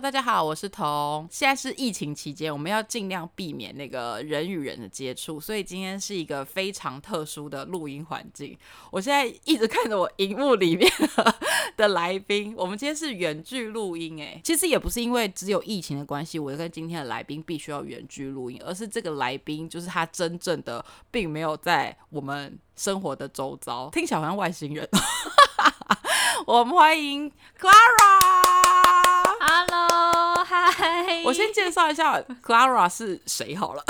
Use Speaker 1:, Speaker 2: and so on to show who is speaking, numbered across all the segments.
Speaker 1: 大家好，我是彤。现在是疫情期间，我们要尽量避免那个人与人的接触，所以今天是一个非常特殊的录音环境。我现在一直看着我荧幕里面 的来宾，我们今天是远距录音。哎，其实也不是因为只有疫情的关系，我跟今天的来宾必须要远距录音，而是这个来宾就是他真正的并没有在我们生活的周遭，听起来好像外星人。我们欢迎 Clara。我先介绍一下 Clara 是谁好了。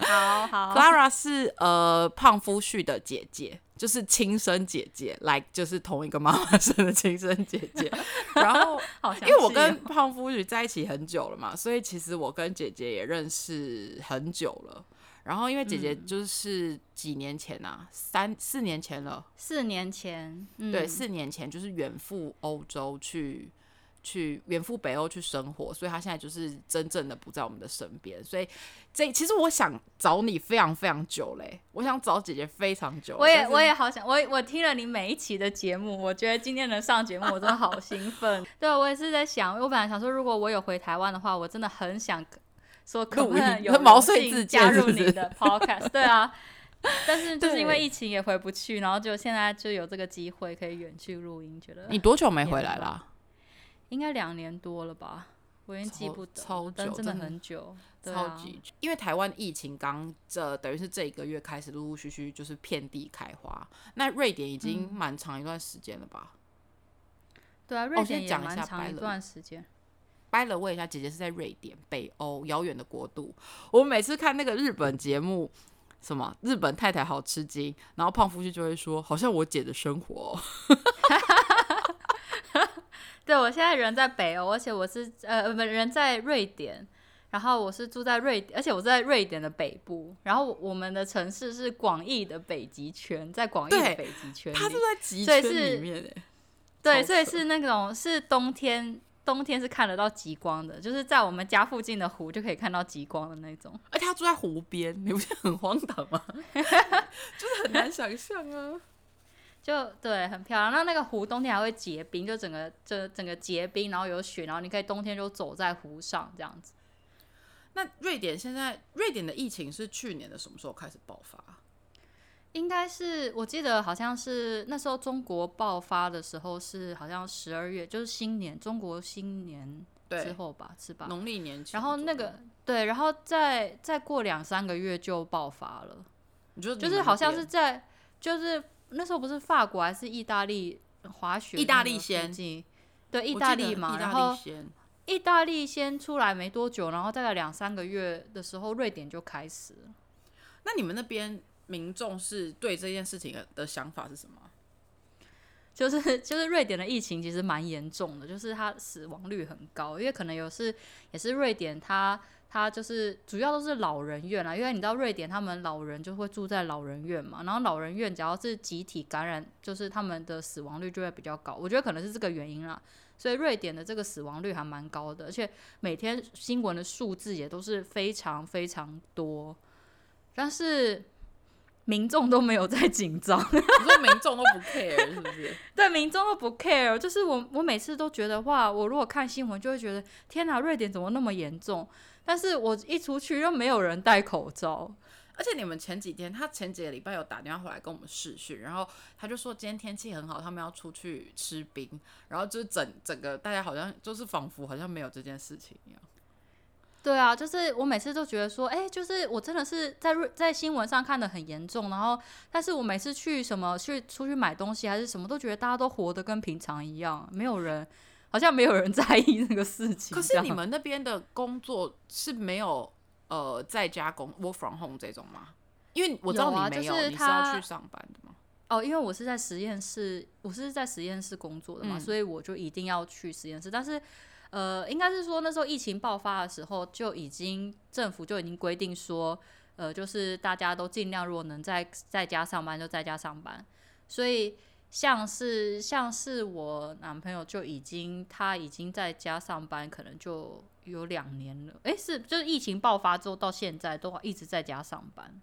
Speaker 2: 好好。
Speaker 1: Clara 是呃胖夫婿的姐姐，就是亲生姐姐，来就是同一个妈妈生的亲生姐姐。然后，因为我跟胖夫婿在一起很久了嘛，所以其实我跟姐姐也认识很久了。然后，因为姐姐就是几年前呐，三四年前了。
Speaker 2: 四年前，
Speaker 1: 对，四年前就是远赴欧洲去，去远赴北欧去生活，所以他现在就是真正的不在我们的身边。所以这其实我想找你非常非常久嘞，我想找姐姐非常久。
Speaker 2: 我也我也好想，我我听了你每一期的节目，我觉得今天能上节目，我真的好兴奋。对，我也是在想，我本来想说，如果我有回台湾的话，我真的很想。说可不能有
Speaker 1: 毛遂自
Speaker 2: 加入你的 podcast，对啊，但是就是因为疫情也回不去，然后就现在就有这个机会可以远去录音，觉得
Speaker 1: 你多久没回来了？
Speaker 2: 应该两年多了吧，我已经记不得，
Speaker 1: 超久，
Speaker 2: 真的很久，
Speaker 1: 超级。因为台湾疫情刚这等于是这一个月开始陆陆续续就是遍地开花，那瑞典已经蛮长一段时间了吧？
Speaker 2: 对啊，瑞典也蛮长一段时间。
Speaker 1: 掰了问一下，姐姐是在瑞典，北欧遥远的国度。我每次看那个日本节目，什么日本太太好吃惊，然后胖夫婿就会说，好像我姐的生活。
Speaker 2: 对我现在人在北欧，而且我是呃不人在瑞典，然后我是住在瑞典，而且我在瑞典的北部，然后我们的城市是广义的北极圈，在广义的北极圈，
Speaker 1: 它是在极圈里面
Speaker 2: 对，所以是那种是冬天。冬天是看得到极光的，就是在我们家附近的湖就可以看到极光的那种。
Speaker 1: 而且他住在湖边，你不觉得很荒唐吗？就是很难想象啊。
Speaker 2: 就对，很漂亮。那那个湖冬天还会结冰，就整个这整个结冰，然后有雪，然后你可以冬天就走在湖上这样子。
Speaker 1: 那瑞典现在，瑞典的疫情是去年的什么时候开始爆发？
Speaker 2: 应该是，我记得好像是那时候中国爆发的时候是好像十二月，就是新年中国新年之后吧，是吧？
Speaker 1: 农历年。
Speaker 2: 然后那个对，然后再再过两三个月就爆发了。
Speaker 1: 就
Speaker 2: 就是好像是在就是那时候不是法国还是意大利滑雪？
Speaker 1: 意大利先，
Speaker 2: 对，意大利嘛。然后意大利先出来没多久，然后大概两三个月的时候，瑞典就开始了。
Speaker 1: 那你们那边？民众是对这件事情的想法是什么？
Speaker 2: 就是 就是瑞典的疫情其实蛮严重的，就是它死亡率很高，因为可能有是也是瑞典，它它就是主要都是老人院啦，因为你知道瑞典他们老人就会住在老人院嘛，然后老人院只要是集体感染，就是他们的死亡率就会比较高，我觉得可能是这个原因啦，所以瑞典的这个死亡率还蛮高的，而且每天新闻的数字也都是非常非常多，但是。民众都没有在紧张，
Speaker 1: 你说民众都不 care 是不是？
Speaker 2: 对，民众都不 care，就是我我每次都觉得话，我如果看新闻就会觉得天哪，瑞典怎么那么严重？但是我一出去又没有人戴口罩，
Speaker 1: 而且你们前几天他前几个礼拜有打电话回来跟我们试训，然后他就说今天天气很好，他们要出去吃冰，然后就是整整个大家好像就是仿佛好像没有这件事情一样。
Speaker 2: 对啊，就是我每次都觉得说，哎，就是我真的是在在新闻上看的很严重，然后，但是我每次去什么去出去买东西还是什么，都觉得大家都活得跟平常一样，没有人好像没有人在意那个事情。
Speaker 1: 可是你们那边的工作是没有呃在家工 work from home 这种吗？因为我知道你没有，你是要去上班的吗？
Speaker 2: 哦，因为我是在实验室，我是在实验室工作的嘛，所以我就一定要去实验室，但是。呃，应该是说那时候疫情爆发的时候，就已经政府就已经规定说，呃，就是大家都尽量如果能在在家上班就在家上班。所以像是像是我男朋友就已经他已经在家上班，可能就有两年了。诶，是就是疫情爆发之后到现在都一直在家上班。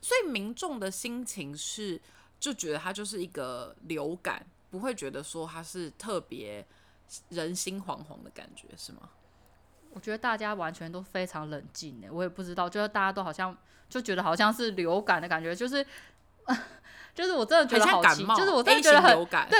Speaker 1: 所以民众的心情是就觉得他就是一个流感，不会觉得说他是特别。人心惶惶的感觉，是吗？
Speaker 2: 我觉得大家完全都非常冷静诶，我也不知道，就是大家都好像就觉得好像是流感的感觉，就是就是我真的觉得好奇，就是我真的觉得很对。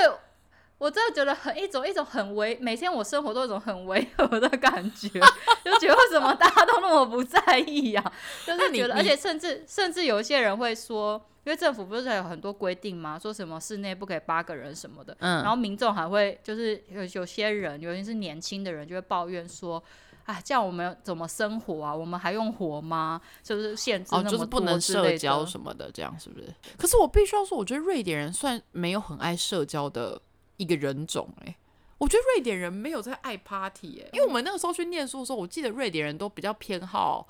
Speaker 2: 我真的觉得很一种一种很违，每天我生活都有一种很违和的感觉，就觉得为什么大家都那么不在意呀？就是觉得，而且甚至甚至有一些人会说，因为政府不是有很多规定吗？说什么室内不可以八个人什么的，嗯，然后民众还会就是有有些人，尤其是年轻的人，就会抱怨说，哎，这样我们怎么生活啊？我们还用活吗？就是限制那么
Speaker 1: 多，就是不能社交什么的，这样是不是？可是我必须要说，我觉得瑞典人算没有很爱社交的。一个人种哎，我觉得瑞典人没有在爱 party 哎，因为我们那个时候去念书的时候，我记得瑞典人都比较偏好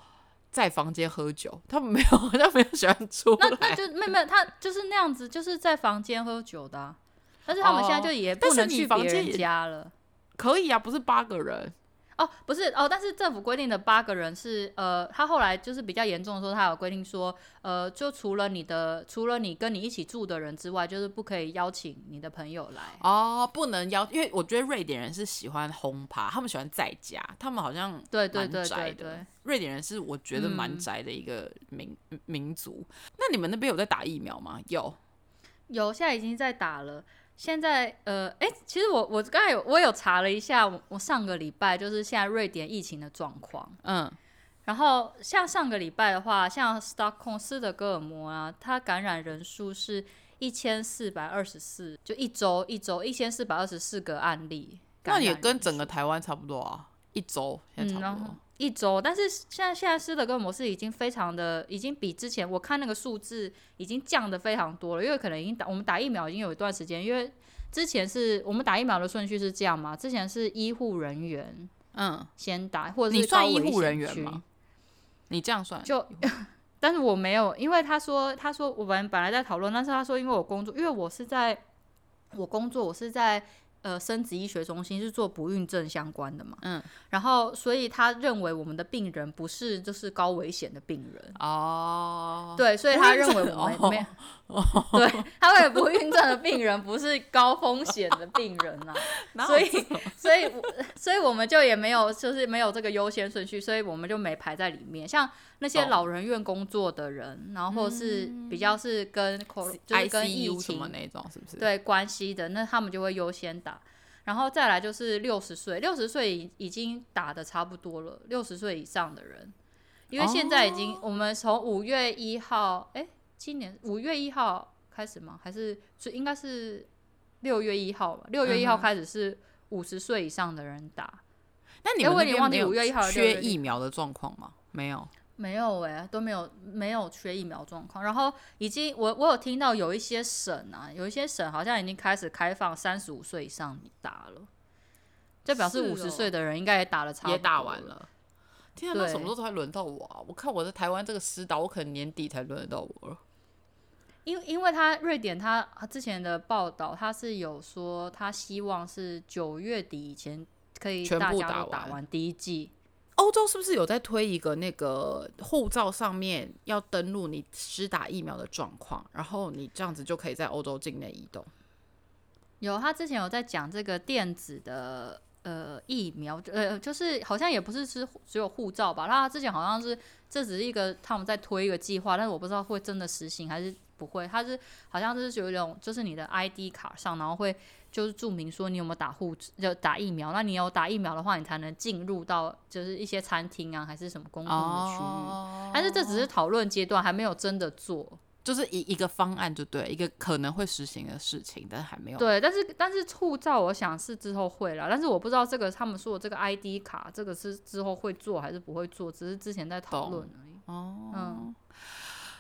Speaker 1: 在房间喝酒，他们没有 好像没有喜欢出来。
Speaker 2: 那那就没没有他就是那样子，就是在房间喝酒的，但是他们现在就也不能去别人家了。
Speaker 1: 可以啊，不是八个人。
Speaker 2: 哦，不是哦，但是政府规定的八个人是呃，他后来就是比较严重的时候，他有规定说，呃，就除了你的，除了你跟你一起住的人之外，就是不可以邀请你的朋友来。
Speaker 1: 哦，不能邀，因为我觉得瑞典人是喜欢轰趴，他们喜欢在家，他们好像
Speaker 2: 对对对对对，
Speaker 1: 瑞典人是我觉得蛮宅的一个民民族。那你们那边有在打疫苗吗？有，
Speaker 2: 有，现在已经在打了。现在呃，哎，其实我我刚才有我有查了一下，我上个礼拜就是现在瑞典疫情的状况，嗯，然后像上个礼拜的话，像 Stockholm 斯德哥尔摩啊，它感染人数是一千四百二十四，就一周一周一千四百二十四个案例，
Speaker 1: 那也跟整个台湾差不多啊，一周现在差不多。
Speaker 2: 一周，但是现在现在斯德哥尔摩是已经非常的，已经比之前我看那个数字已经降的非常多了，因为可能已经打我们打疫苗已经有一段时间，因为之前是我们打疫苗的顺序是这样嘛，之前是医护人员嗯先打，或者
Speaker 1: 你算医护人员吗？你这样算
Speaker 2: 就，但是我没有，因为他说他说我们本来在讨论，但是他说因为我工作，因为我是在我工作，我是在。呃，生殖医学中心是做不孕症相关的嘛？嗯，然后所以他认为我们的病人不是就是高危险的病人哦，对，所以他认为我们没有，对，他认为不孕症的病人不是高风险的病人啊，所以所以所以我们就也没有就是没有这个优先顺序，所以我们就没排在里面，像。那些老人院工作的人，然后是比较是跟就是跟疫情
Speaker 1: 那种，是不是？
Speaker 2: 对关系的，那他们就会优先打，然后再来就是六十岁，六十岁已已经打的差不多了，六十岁以上的人，因为现在已经我们从五月一号，哎，今年五月一号开始吗？还是是应该是六月一号吧？六月一号开始是五十岁以上的人打。
Speaker 1: 那你们那边没有缺疫苗的状况吗？没有。
Speaker 2: 没有哎，都没有没有缺疫苗状况。然后已经我我有听到有一些省啊，有一些省好像已经开始开放三十五岁以上你打了，就表示五十岁的人应该也打了差
Speaker 1: 也打完了。天啊，那什么时候才轮到我啊？我看我在台湾这个师导，我可能年底才轮得到我了。
Speaker 2: 因因为他瑞典他之前的报道，他是有说他希望是九月底以前可以
Speaker 1: 全部
Speaker 2: 打完第一季。
Speaker 1: 欧洲是不是有在推一个那个护照上面要登录你施打疫苗的状况，然后你这样子就可以在欧洲境内移动？
Speaker 2: 有，他之前有在讲这个电子的呃疫苗，呃，就是好像也不是是只有护照吧？他之前好像是这只是一个他们在推一个计划，但是我不知道会真的实行还是不会。他是好像就是有一种，就是你的 ID 卡上，然后会。就是注明说你有没有打护就打疫苗，那你有打疫苗的话，你才能进入到就是一些餐厅啊，还是什么公共的区域。但是这只是讨论阶段，还没有真的做，
Speaker 1: 就是一一个方案就对，一个可能会实行的事情，但是还没有。
Speaker 2: 对，但是但是护照我想是之后会了，但是我不知道这个他们说的这个 ID 卡，这个是之后会做还是不会做，只是之前在讨论而已。哦，嗯，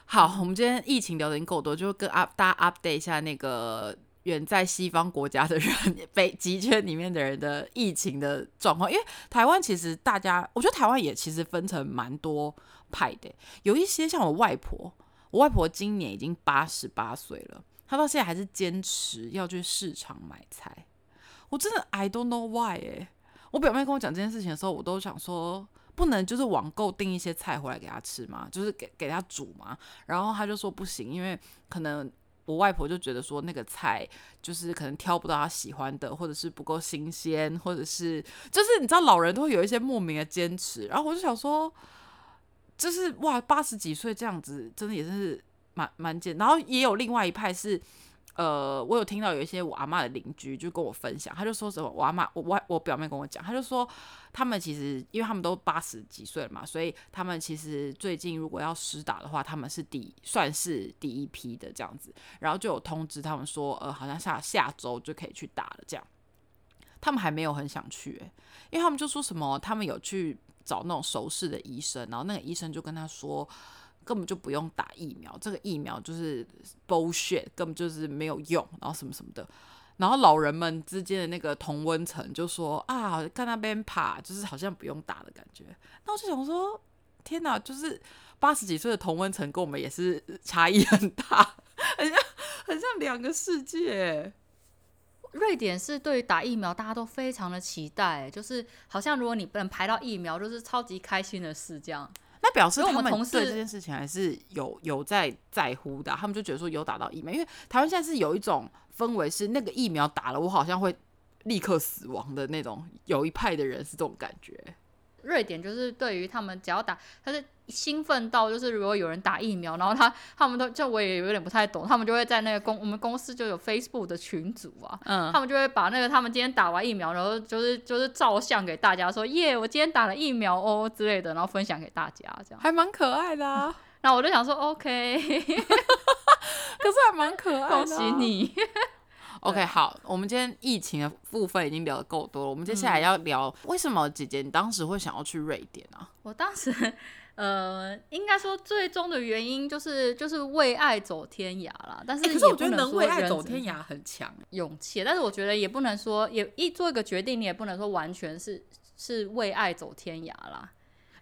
Speaker 1: 好，我们今天疫情聊的已经够多，就跟 up 大家 update 一下那个。远在西方国家的人，北极圈里面的人的疫情的状况，因为台湾其实大家，我觉得台湾也其实分成蛮多派的，有一些像我外婆，我外婆今年已经八十八岁了，她到现在还是坚持要去市场买菜，我真的 I don't know why 哎，我表妹跟我讲这件事情的时候，我都想说，不能就是网购订一些菜回来给她吃吗？就是给给她煮嘛，然后她就说不行，因为可能。我外婆就觉得说那个菜就是可能挑不到她喜欢的，或者是不够新鲜，或者是就是你知道老人都会有一些莫名的坚持，然后我就想说，就是哇八十几岁这样子，真的也是蛮蛮坚，然后也有另外一派是。呃，我有听到有一些我阿妈的邻居就跟我分享，他就说什么我阿妈我我我表妹跟我讲，他就说他们其实因为他们都八十几岁了嘛，所以他们其实最近如果要施打的话，他们是第算是第一批的这样子，然后就有通知他们说，呃，好像下下周就可以去打了这样，他们还没有很想去，因为他们就说什么他们有去找那种熟识的医生，然后那个医生就跟他说。根本就不用打疫苗，这个疫苗就是 bullshit，根本就是没有用，然后什么什么的。然后老人们之间的那个同温层就说啊，看那边爬，就是好像不用打的感觉。那我就想说，天哪，就是八十几岁的同温层跟我们也是差异很大，很像很像两个世界。
Speaker 2: 瑞典是对打疫苗大家都非常的期待，就是好像如果你不能排到疫苗，就是超级开心的事这样。
Speaker 1: 那表示他们对这件事情还是有有在在乎的，他们就觉得说有打到疫苗，因为台湾现在是有一种氛围是那个疫苗打了，我好像会立刻死亡的那种，有一派的人是这种感觉。
Speaker 2: 瑞典就是对于他们只要打，他是兴奋到就是如果有人打疫苗，然后他他们都就我也有点不太懂，他们就会在那个公我们公司就有 Facebook 的群组啊，嗯，他们就会把那个他们今天打完疫苗，然后就是就是照相给大家说耶，我今天打了疫苗哦之类的，然后分享给大家，这样
Speaker 1: 还蛮可爱的啊。
Speaker 2: 那我就想说 OK，
Speaker 1: 可是还蛮可爱的，
Speaker 2: 恭喜你。
Speaker 1: OK，好，我们今天疫情的部分已经聊的够多了，我们接下来要聊为什么姐姐你当时会想要去瑞典啊？
Speaker 2: 我当时，呃，应该说最终的原因就是就是为爱走天涯啦。但是
Speaker 1: 可是我觉得能为爱走天涯很强
Speaker 2: 勇气，但是我觉得也不能说也一做一个决定，你也不能说完全是是为爱走天涯啦。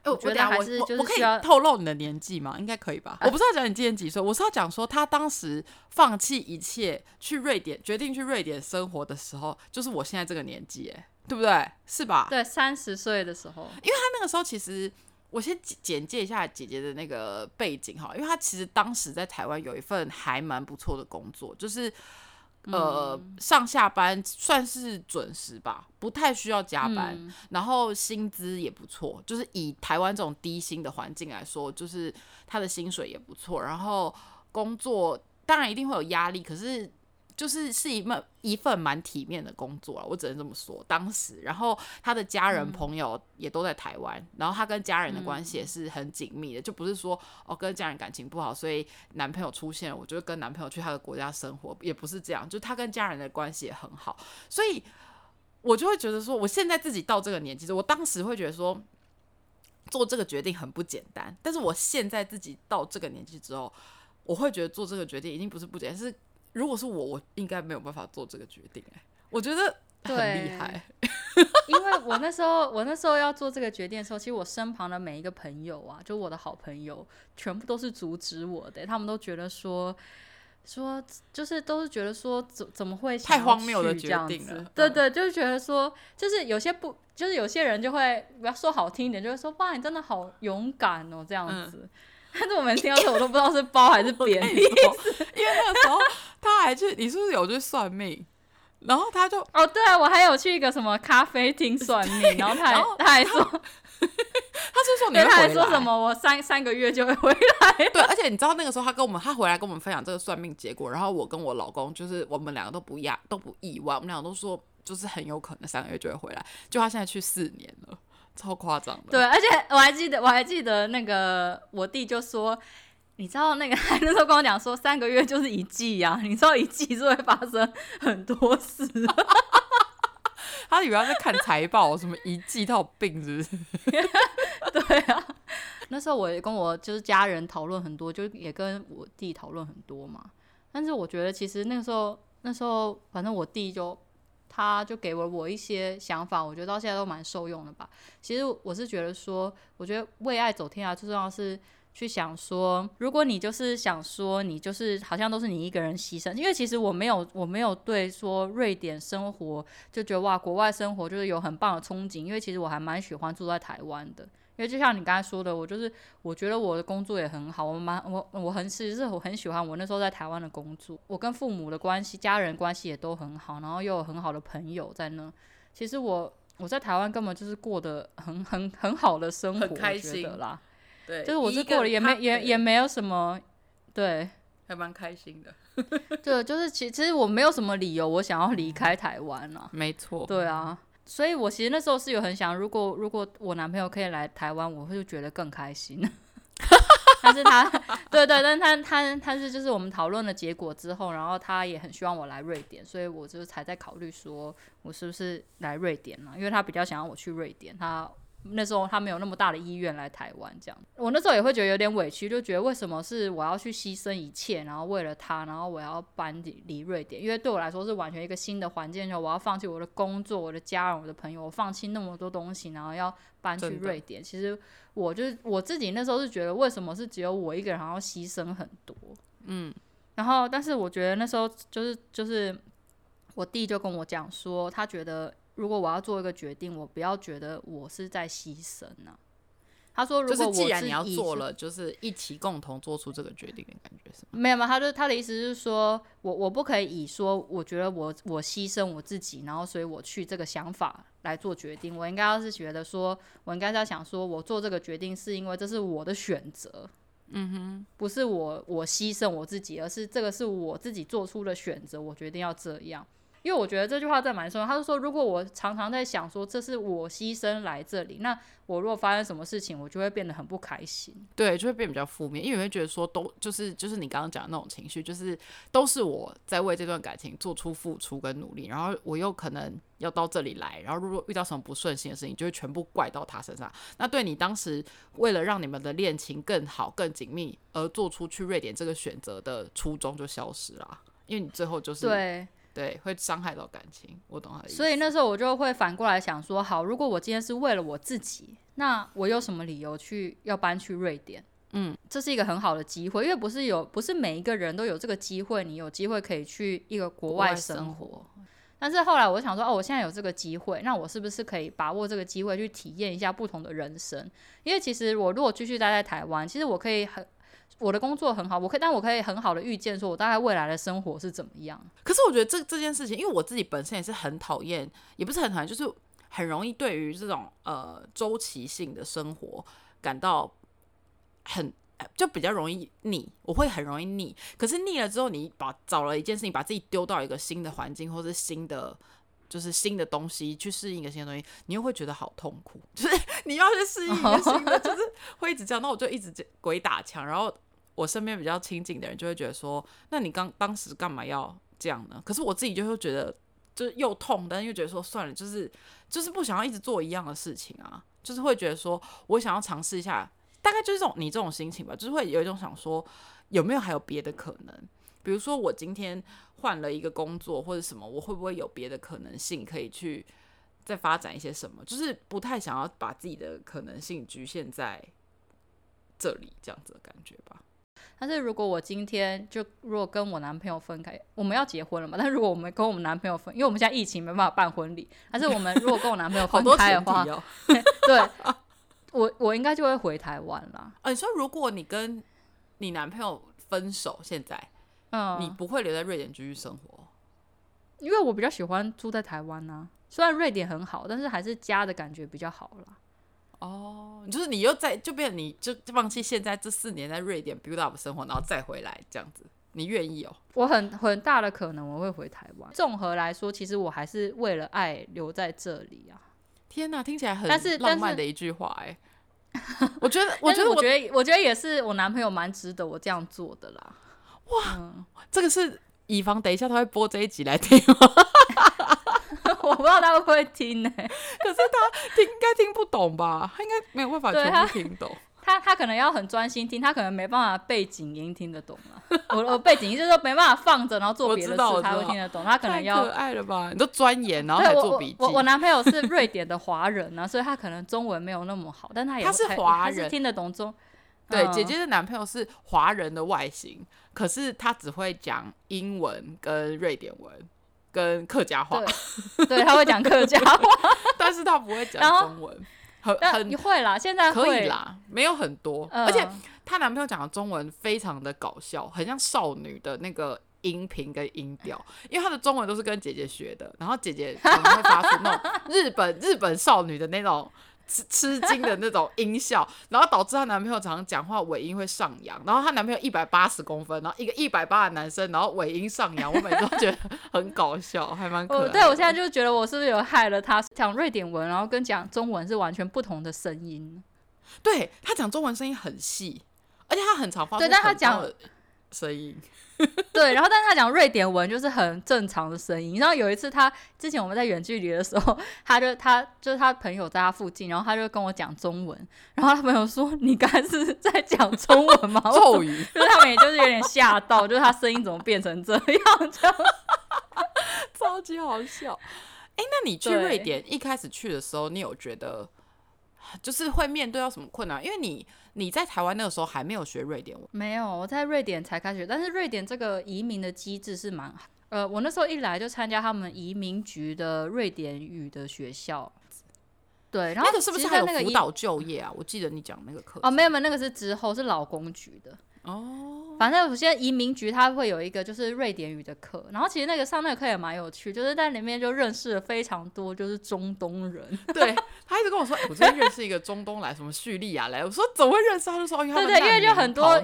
Speaker 2: 我觉得还是就是
Speaker 1: 可以透露你的年纪吗？应该可以吧？我不是要讲你今年几岁，我是要讲说他当时放弃一切去瑞典，决定去瑞典生活的时候，就是我现在这个年纪，哎，对不对？是吧？
Speaker 2: 对，三十岁的时候，
Speaker 1: 因为他那个时候其实，我先简介一下姐姐的那个背景哈，因为她其实当时在台湾有一份还蛮不错的工作，就是。呃，上下班算是准时吧，不太需要加班，然后薪资也不错，就是以台湾这种低薪的环境来说，就是他的薪水也不错，然后工作当然一定会有压力，可是。就是是一份一份蛮体面的工作了，我只能这么说。当时，然后他的家人朋友也都在台湾，然后他跟家人的关系也是很紧密的，就不是说哦跟家人感情不好，所以男朋友出现了，我就跟男朋友去他的国家生活，也不是这样，就他跟家人的关系也很好，所以我就会觉得说，我现在自己到这个年纪，我当时会觉得说做这个决定很不简单，但是我现在自己到这个年纪之后，我会觉得做这个决定已经不是不简单，是。如果是我，我应该没有办法做这个决定。哎，我觉得很厉害，
Speaker 2: 因为我那时候，我那时候要做这个决定的时候，其实我身旁的每一个朋友啊，就我的好朋友，全部都是阻止我的。他们都觉得说，说就是都是觉得说，怎怎么会
Speaker 1: 太荒谬的决定了？
Speaker 2: 对对，就是觉得说，就是有些不，就是有些人就会，不要说好听一点，就会说，哇，你真的好勇敢哦，这样子。但是我们听到这，我都不知道是包还是扁。
Speaker 1: 因为那个时候他还去，你是不是有去算命？然后他就
Speaker 2: 哦，对啊，我还有去一个什么咖啡厅算命，然后他还他还说，他
Speaker 1: 是说你会
Speaker 2: 他还说什么我三三个月就会回来。
Speaker 1: 对，而且你知道那个时候他跟我们，他回来跟我们分享这个算命结果，然后我跟我老公就是我们两个都不亚都不意外，我们两个都说就是很有可能三个月就会回来。就他现在去四年了。超夸张的，
Speaker 2: 对，而且我还记得，我还记得那个我弟就说，你知道那个他 那时候跟我讲说，三个月就是一季呀，你知道一季是会发生很多事，
Speaker 1: 他以为他在看财报，什么一季他有病是不是？
Speaker 2: 对啊，那时候我也跟我就是家人讨论很多，就也跟我弟讨论很多嘛，但是我觉得其实那个时候那时候反正我弟就。他就给了我一些想法，我觉得到现在都蛮受用的吧。其实我是觉得说，我觉得为爱走天涯最重要是去想说，如果你就是想说你就是好像都是你一个人牺牲，因为其实我没有我没有对说瑞典生活就觉得哇，国外生活就是有很棒的憧憬，因为其实我还蛮喜欢住在台湾的。因为就像你刚才说的，我就是我觉得我的工作也很好，我蛮我我很其实我很喜欢我那时候在台湾的工作，我跟父母的关系、家人关系也都很好，然后又有很好的朋友在那。其实我我在台湾根本就是过得很很很好的生活，
Speaker 1: 很开
Speaker 2: 我觉得
Speaker 1: 心
Speaker 2: 啦。
Speaker 1: 对，
Speaker 2: 就是我是过得也没也也没有什么，对
Speaker 1: 还蛮开心的，
Speaker 2: 对，就是其其实我没有什么理由我想要离开台湾啊。
Speaker 1: 没错，
Speaker 2: 对啊，所以我其实那时候是有很想，如果如果我男朋友可以来台湾，我会就觉得更开心。但是他，对对，但是他他他是就是我们讨论的结果之后，然后他也很希望我来瑞典，所以我就才在考虑说我是不是来瑞典嘛，因为他比较想要我去瑞典，他那时候他没有那么大的意愿来台湾这样。我那时候也会觉得有点委屈，就觉得为什么是我要去牺牲一切，然后为了他，然后我要搬离离瑞典，因为对我来说是完全一个新的环境，就我要放弃我的工作、我的家人、我的朋友，我放弃那么多东西，然后要搬去瑞典。其实我就是我自己那时候是觉得，为什么是只有我一个人，然后牺牲很多？
Speaker 1: 嗯，
Speaker 2: 然后，但是我觉得那时候就是就是我弟就跟我讲说，他觉得如果我要做一个决定，我不要觉得我是在牺牲呢、他说，如
Speaker 1: 就是
Speaker 2: 果我
Speaker 1: 既然你要做了，就是一起共同做出这个决定的感觉是吗？
Speaker 2: 没有嘛，他就他的意思是说，我我不可以以说，我觉得我我牺牲我自己，然后所以我去这个想法来做决定。我应该要是觉得说，我应该是要想说，我做这个决定是因为这是我的选择，嗯哼，不是我我牺牲我自己，而是这个是我自己做出的选择，我决定要这样。因为我觉得这句话真的蛮重要。他就说，如果我常常在想说这是我牺牲来这里，那我如果发生什么事情，我就会变得很不开心。
Speaker 1: 对，就会变比较负面，因为你会觉得说都就是就是你刚刚讲的那种情绪，就是都是我在为这段感情做出付出跟努力，然后我又可能要到这里来，然后如果遇到什么不顺心的事情，就会全部怪到他身上。那对你当时为了让你们的恋情更好、更紧密而做出去瑞典这个选择的初衷就消失了，因为你最后就是
Speaker 2: 对。
Speaker 1: 对会伤害到感情。我懂他的意思。
Speaker 2: 所以那时候我就会反过来想说，好，如果我今天是为了我自己，那我有什么理由去要搬去瑞典？
Speaker 1: 嗯，
Speaker 2: 这是一个很好的机会，因为不是有不是每一个人都有这个机会，你有机会可以去一个国外
Speaker 1: 生
Speaker 2: 活。但是后来我想说，哦，我现在有这个机会，那我是不是可以把握这个机会去体验一下不同的人生？因为其实我如果继续待在台湾，其实我可以很我的工作很好，我可以，但我可以很好的预见说我大概未来的生活是怎么样。
Speaker 1: 可是我觉得这这件事情，因为我自己本身也是很讨厌，也不是很讨厌，就是很容易对于这种呃周期性的生活感到很就比较容易腻，我会很容易腻。可是腻了之后，你把找了一件事情，把自己丢到一个新的环境，或是新的就是新的东西去适应一个新的东西，你又会觉得好痛苦，就是你要去适应一个新的，就是会一直这样。那我就一直鬼打墙，然后我身边比较亲近的人就会觉得说，那你刚当时干嘛要这样呢？可是我自己就会觉得，就是又痛，但是又觉得说算了，就是就是不想要一直做一样的事情啊，就是会觉得说我想要尝试一下，大概就是这种你这种心情吧，就是会有一种想说有没有还有别的可能，比如说我今天换了一个工作或者什么，我会不会有别的可能性可以去再发展一些什么？就是不太想要把自己的可能性局限在这里这样子的感觉吧。
Speaker 2: 但是如果我今天就如果跟我男朋友分开，我们要结婚了嘛？但如果我们跟我们男朋友分，因为我们现在疫情没办法办婚礼，但是我们如果跟我男朋友分开的话，
Speaker 1: 哦。
Speaker 2: 对，我我应该就会回台湾啦。
Speaker 1: 啊，你说如果你跟你男朋友分手，现在
Speaker 2: 嗯，
Speaker 1: 你不会留在瑞典继续生活？
Speaker 2: 因为我比较喜欢住在台湾呐、虽然瑞典很好，但是还是家的感觉比较好啦。
Speaker 1: 哦，就是你又在就变你就放弃现在这四年在瑞典 build up 生活，然后再回来这样子，你愿意哦？
Speaker 2: 我很很大的可能我会回台湾。综合来说，其实我还是为了爱留在这里啊。
Speaker 1: 天哪，听起来很
Speaker 2: 但是
Speaker 1: 浪漫的一句话哎、我觉得，我觉得我
Speaker 2: 觉得我觉得也是我男朋友蛮值得我这样做的啦。
Speaker 1: 哇这个是以防等一下他会播这一集来听吗？
Speaker 2: 我不知道他会不会听呢、
Speaker 1: 可是他听应该听不懂吧？他应该没有办法全部听懂。
Speaker 2: 他他可能要很专心听，他可能没办法背景音听得懂啊。我我背景音就是说没办法放着，然后做别的事他会听得懂。他可能要
Speaker 1: 可爱了吧？你都钻研，然后还做笔记。
Speaker 2: 我我男朋友是瑞典的华人呢、所以他可能中文没有那么好，但他也
Speaker 1: 他是华人
Speaker 2: 他是听得懂中。
Speaker 1: 对，
Speaker 2: 嗯
Speaker 1: 姐姐的男朋友是华人的外形，可是他只会讲英文、跟瑞典文、跟客家话，
Speaker 2: 对，对，他会讲客家话。
Speaker 1: 但是他不会讲中文。很很
Speaker 2: 你会啦，现在
Speaker 1: 可以
Speaker 2: 会，
Speaker 1: 啦，没有很多，
Speaker 2: 嗯
Speaker 1: 而且她男朋友讲的中文非常的搞笑，很像少女的那个音频跟音调，因为她的中文都是跟姐姐学的，然后姐姐可能会发出那种日本日本少女的那种。吃 吃惊的那种音效，然后导致她男朋友常常讲话尾音会上扬，然后她男朋友一百八十公分，然后一个一百八的男生，然后尾音上扬，我每次都觉得很搞笑，还蛮可爱
Speaker 2: 对我现在就觉得我是不是有害了他？讲瑞典文，然后跟讲中文是完全不同的声音。
Speaker 1: 对他讲中文声音很细，而且他很常发出
Speaker 2: 对但他讲
Speaker 1: 声音。
Speaker 2: 对，然后但是他讲瑞典文就是很正常的声音。然后有一次他之前我们在远距离的时候，他就他就是他朋友在他附近，然后他就跟我讲中文，然后他朋友说：“你刚才是在讲中文吗？”
Speaker 1: 咒语，
Speaker 2: 就是他们也就是有点吓到，就是他声音怎么变成这样？这样
Speaker 1: 超级好笑。哎、那你去瑞典一开始去的时候，你有觉得就是会面对到什么困难？因为你你在台湾那个时候还没有学瑞典文，
Speaker 2: 没有，我在瑞典才开始，但是瑞典这个移民的机制是蛮好。呃，我那时候一来就参加他们移民局的瑞典语的学校，对，然后
Speaker 1: 那个是不是还有辅导就业啊？我记得你讲那个课
Speaker 2: 哦，没有没有，那个是之后是老公局的。
Speaker 1: 哦，
Speaker 2: 反正我现在移民局它会有一个就是瑞典语的课，然后其实那个上那个课也蛮有趣，就是在里面就认识了非常多就是中东人，
Speaker 1: 对他一直跟我说，哎我最近认识一个中东来，什么叙利亚来，我说怎么会认识？他就说，
Speaker 2: 对对因为就很多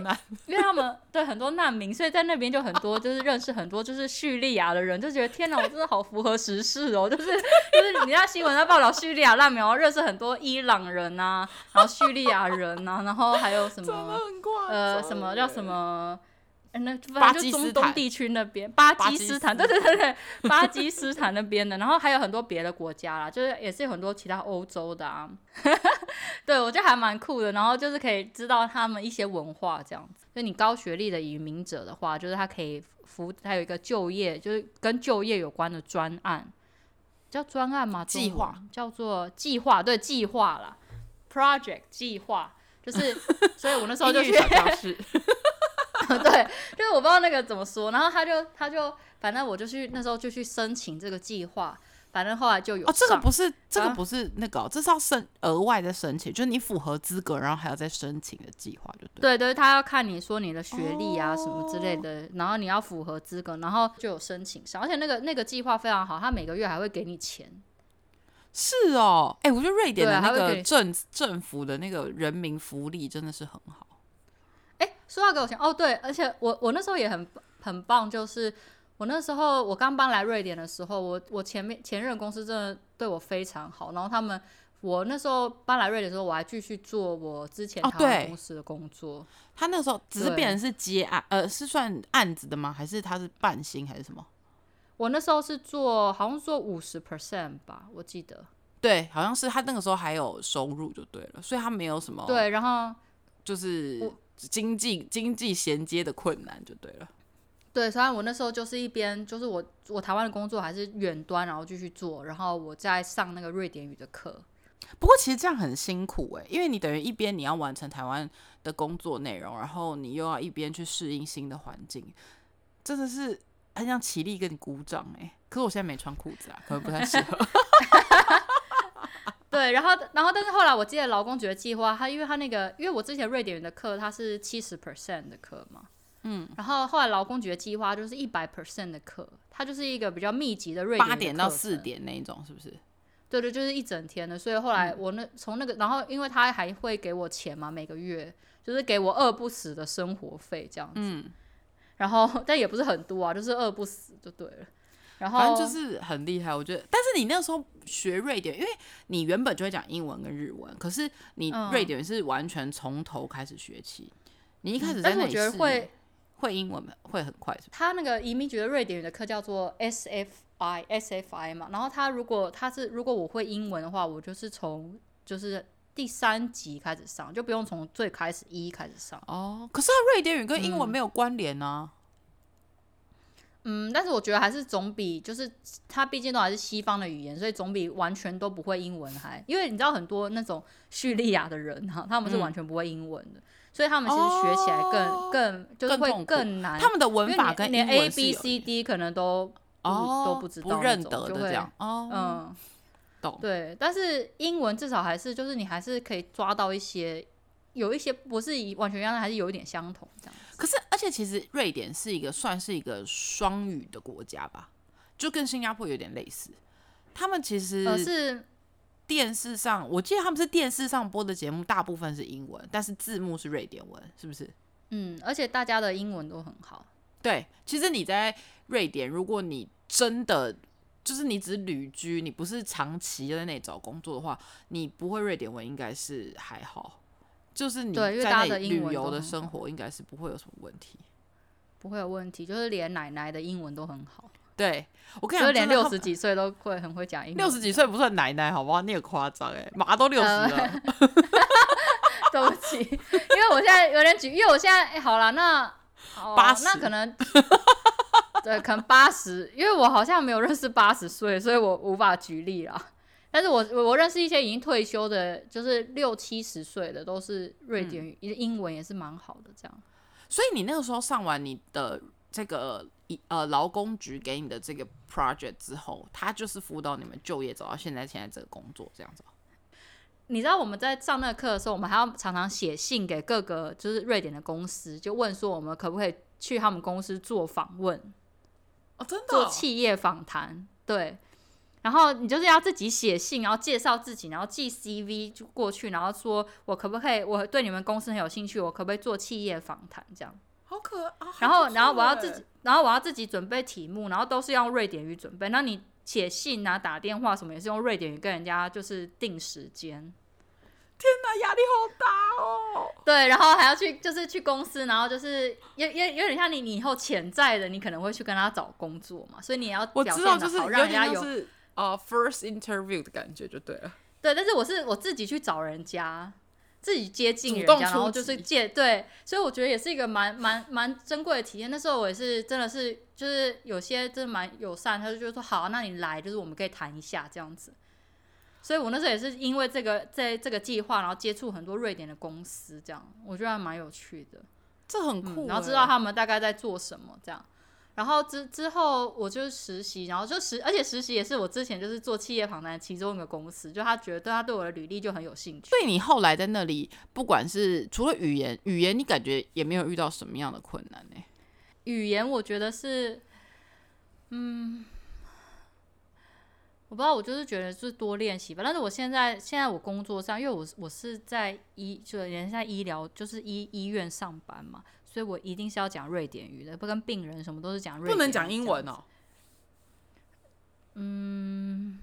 Speaker 2: 因为他们对很多难民，所以在那边就很多就是认识很多就是叙利亚的人，就觉得天哪，我真的好符合时事哦，就是就是你在新闻在报道叙利亚难民，然后认识很多伊朗人呐、然后叙利亚人呐、然后还有什么呃什么叫什
Speaker 1: 么？
Speaker 2: 那
Speaker 1: 巴
Speaker 2: 反正就中东地区那边，巴
Speaker 1: 巴基
Speaker 2: 基斯坦，对对对对，巴基斯坦那边的，然后还有很多别的国家啦，就是也是有很多其他欧洲的啊，对我觉得还蛮酷的，然后就是可以知道他们一些文化这样子。就你高学历的移民者的话，就是他可以服，他有一个就业，就是跟就业有关的专案，叫专案吗？
Speaker 1: 计划。
Speaker 2: 叫做计划，对计划啦，project 计划，就是，所以我那时候就去 对，就是我不知道那个怎么说，然后他就他就反正我就去那时候就去申请这个计划，反正后来就有
Speaker 1: 哦，这个不是这个
Speaker 2: 啊
Speaker 1: 不是那个哦、这是要申额外的申请，就是你符合资格，然后还要再申请的计划，就对。
Speaker 2: 对对，他要看你说你的学历啊、什么之类
Speaker 1: 哦
Speaker 2: 的，然后你要符合资格，然后就有申请上，而且那个那个计划非常好，他每个月还会给你钱。
Speaker 1: 是哦，哎、我觉得瑞典的那个政政府的那个人民福利真的是很好。
Speaker 2: 哎，说要给我钱哦，对，而且我我那时候也很很棒，就是我那时候我刚搬来瑞典的时候，我我前面前任公司真的对我非常好，然后他们我那时候搬来瑞典的时候，我还继续做我之前
Speaker 1: 哦
Speaker 2: 台湾公司的工作。
Speaker 1: 他那时候只是
Speaker 2: 对
Speaker 1: 变成是接案，呃，是算案子的吗？还是他是半薪还是什么？
Speaker 2: 我那时候是做好像是做五十 percent 吧，我记得。
Speaker 1: 对，好像是他那个时候还有收入就对了，所以他没有什么
Speaker 2: 对，然后
Speaker 1: 就是
Speaker 2: 我
Speaker 1: 经济经济衔接的困难就对了。
Speaker 2: 对，虽然我那时候就是一边就是我我台湾的工作还是远端，然后继续做，然后我在上那个瑞典语的课。
Speaker 1: 不过其实这样很辛苦诶、因为你等于一边你要完成台湾的工作内容，然后你又要一边去适应新的环境，真的是很想起立跟你鼓掌诶、可是我现在没穿裤子啊，可能不太适合。
Speaker 2: 对，然后然后但是后来我记得劳工局的计划，他因为他那个因为我之前瑞典语的课它是七十 percent 的课嘛，嗯，然后后来劳工局的计划就是一百 percent 的课，它就是一个比较密集的瑞典
Speaker 1: 八点到四点那一种是不是？
Speaker 2: 对对，就是一整天的。所以后来我那从那个，然后因为他还会给我钱嘛，每个月就是给我饿不死的生活费这样子。
Speaker 1: 嗯，
Speaker 2: 然后 但也不是很多啊，就是饿不死就对了。然后
Speaker 1: 反正就是很厉害，我觉得。但是你那时候学瑞典，因为你原本就会讲英文跟日文，可是你
Speaker 2: 嗯
Speaker 1: 瑞典是完全从头开始学起。你一开始
Speaker 2: 嗯但是我
Speaker 1: 在那里是
Speaker 2: 觉得会
Speaker 1: 会英文会很快，是不是
Speaker 2: 他那个移民局的瑞典语的课叫做 SFI SFI 嘛，然后他如果他是如果我会英文的话，我就是从就是第三级开始上，就不用从最开始一开始上。
Speaker 1: 哦，可是它瑞典语跟英文
Speaker 2: 嗯
Speaker 1: 没有关联啊。
Speaker 2: 嗯，但是我觉得还是总比就是它毕竟都还是西方的语言，所以总比完全都不会英文还，因为你知道很多那种叙利亚的人哈，他们是
Speaker 1: 嗯
Speaker 2: 完全不会英文的，所以他们其实学起来更、
Speaker 1: 哦
Speaker 2: 更就是会
Speaker 1: 更
Speaker 2: 难。
Speaker 1: 他们的文法跟
Speaker 2: 连 A B C D 可能都不
Speaker 1: 哦
Speaker 2: 都不知道
Speaker 1: 不认
Speaker 2: 种就会
Speaker 1: 得的这样哦。
Speaker 2: 嗯，
Speaker 1: 懂。
Speaker 2: 对，但是英文至少还是就是你还是可以抓到一些，有一些不是一完全一样的，还是有一点相同这样。
Speaker 1: 可是，而且其实瑞典是一个算是一个双语的国家吧，就跟新加坡有点类似。他们其实
Speaker 2: 呃是
Speaker 1: 电视上，我记得他们是电视上播的节目，大部分是英文，但是字幕是瑞典文，是不是？
Speaker 2: 嗯，而且大家的英文都很好。
Speaker 1: 对，其实你在瑞典，如果你真的就是你只是旅居，你不是长期在那里找工作的话，你不会瑞典文应该是还好。就是你
Speaker 2: 对因为
Speaker 1: 在
Speaker 2: 大家的英
Speaker 1: 那里旅游的生活，应该是不会有什么问题。
Speaker 2: 不会有问题，就是连奶奶的英文都很好，
Speaker 1: 对我跟你讲，
Speaker 2: 就连六十几岁都会很会讲英文。
Speaker 1: 六十几岁不算奶奶，好不好？你也夸张哎，马都六十
Speaker 2: 呃
Speaker 1: 了。
Speaker 2: 对不起，因为我现在有点举，因为我现在哎、好了，那哦
Speaker 1: 80
Speaker 2: 那可能对，可能八十，因为我好像没有认识八十岁，所以我无法举例啦。但是我我我认识一些已经退休的，就是六七十岁的，都是瑞典语，英文也是蛮好的，这样。
Speaker 1: 所以你那个时候上完你的这个一呃劳工局给你的这个 project 之后，他就是辅导你们就业走到现在现在这个工作这样子哦。
Speaker 2: 你知道我们在上那个课的时候，我们还要常常写信给各个就是瑞典的公司，就问说我们可不可以去他们公司做访问，
Speaker 1: 哦，真的
Speaker 2: 做企业访谈，对。然后你就是要自己写信，然后介绍自己，然后寄 CV 就过去，然后说我可不可以，我对你们公司很有兴趣，我可不可以做企业访谈这样。
Speaker 1: 好可啊！
Speaker 2: 然后，然后我要
Speaker 1: 欸
Speaker 2: 自己，然后我要自己准备题目，然后都是用瑞典语准备。那你写信啊、打电话什么也是用瑞典语跟人家就是定时间。
Speaker 1: 天哪压力好大哦。
Speaker 2: 对，然后还要去，就是去公司，然后就是有有有点像你，你以后潜在的，你可能会去跟他找工作嘛，所以你也要表现的好，让人家有
Speaker 1: 点像是呃 first interview 的感觉就对了。
Speaker 2: 对。但是我是我自己去找人家，自己接近人家，然后就是借对，所以我觉得也是一个蛮蛮蛮珍贵的体验。那时候我也是真的是就是有些真的蛮友善，他就觉得说好啊，那你来，就是我们可以谈一下这样子。所以我那时候也是因为这个在这个计划，然后接触很多瑞典的公司，这样我觉得还蛮有趣的。
Speaker 1: 这很酷欸、
Speaker 2: 嗯，然后知道他们大概在做什么这样。然后之之后我就实习，然后就实，而且实习也是我之前就是做企业访谈其中一个公司，就他觉得他对我的履历就很有兴趣。
Speaker 1: 所以你后来在那里，不管是除了语言，语言你感觉也没有遇到什么样的困难呢、
Speaker 2: 语言我觉得是，嗯，我不知道，我就是觉得就是多练习吧。但是我现在现在我工作上，因为我我是在医，就人在医疗，就是医医院上班嘛，所以我一定是要讲瑞典语的，不跟病人什么都是讲瑞典语，
Speaker 1: 不能讲英文哦、嗯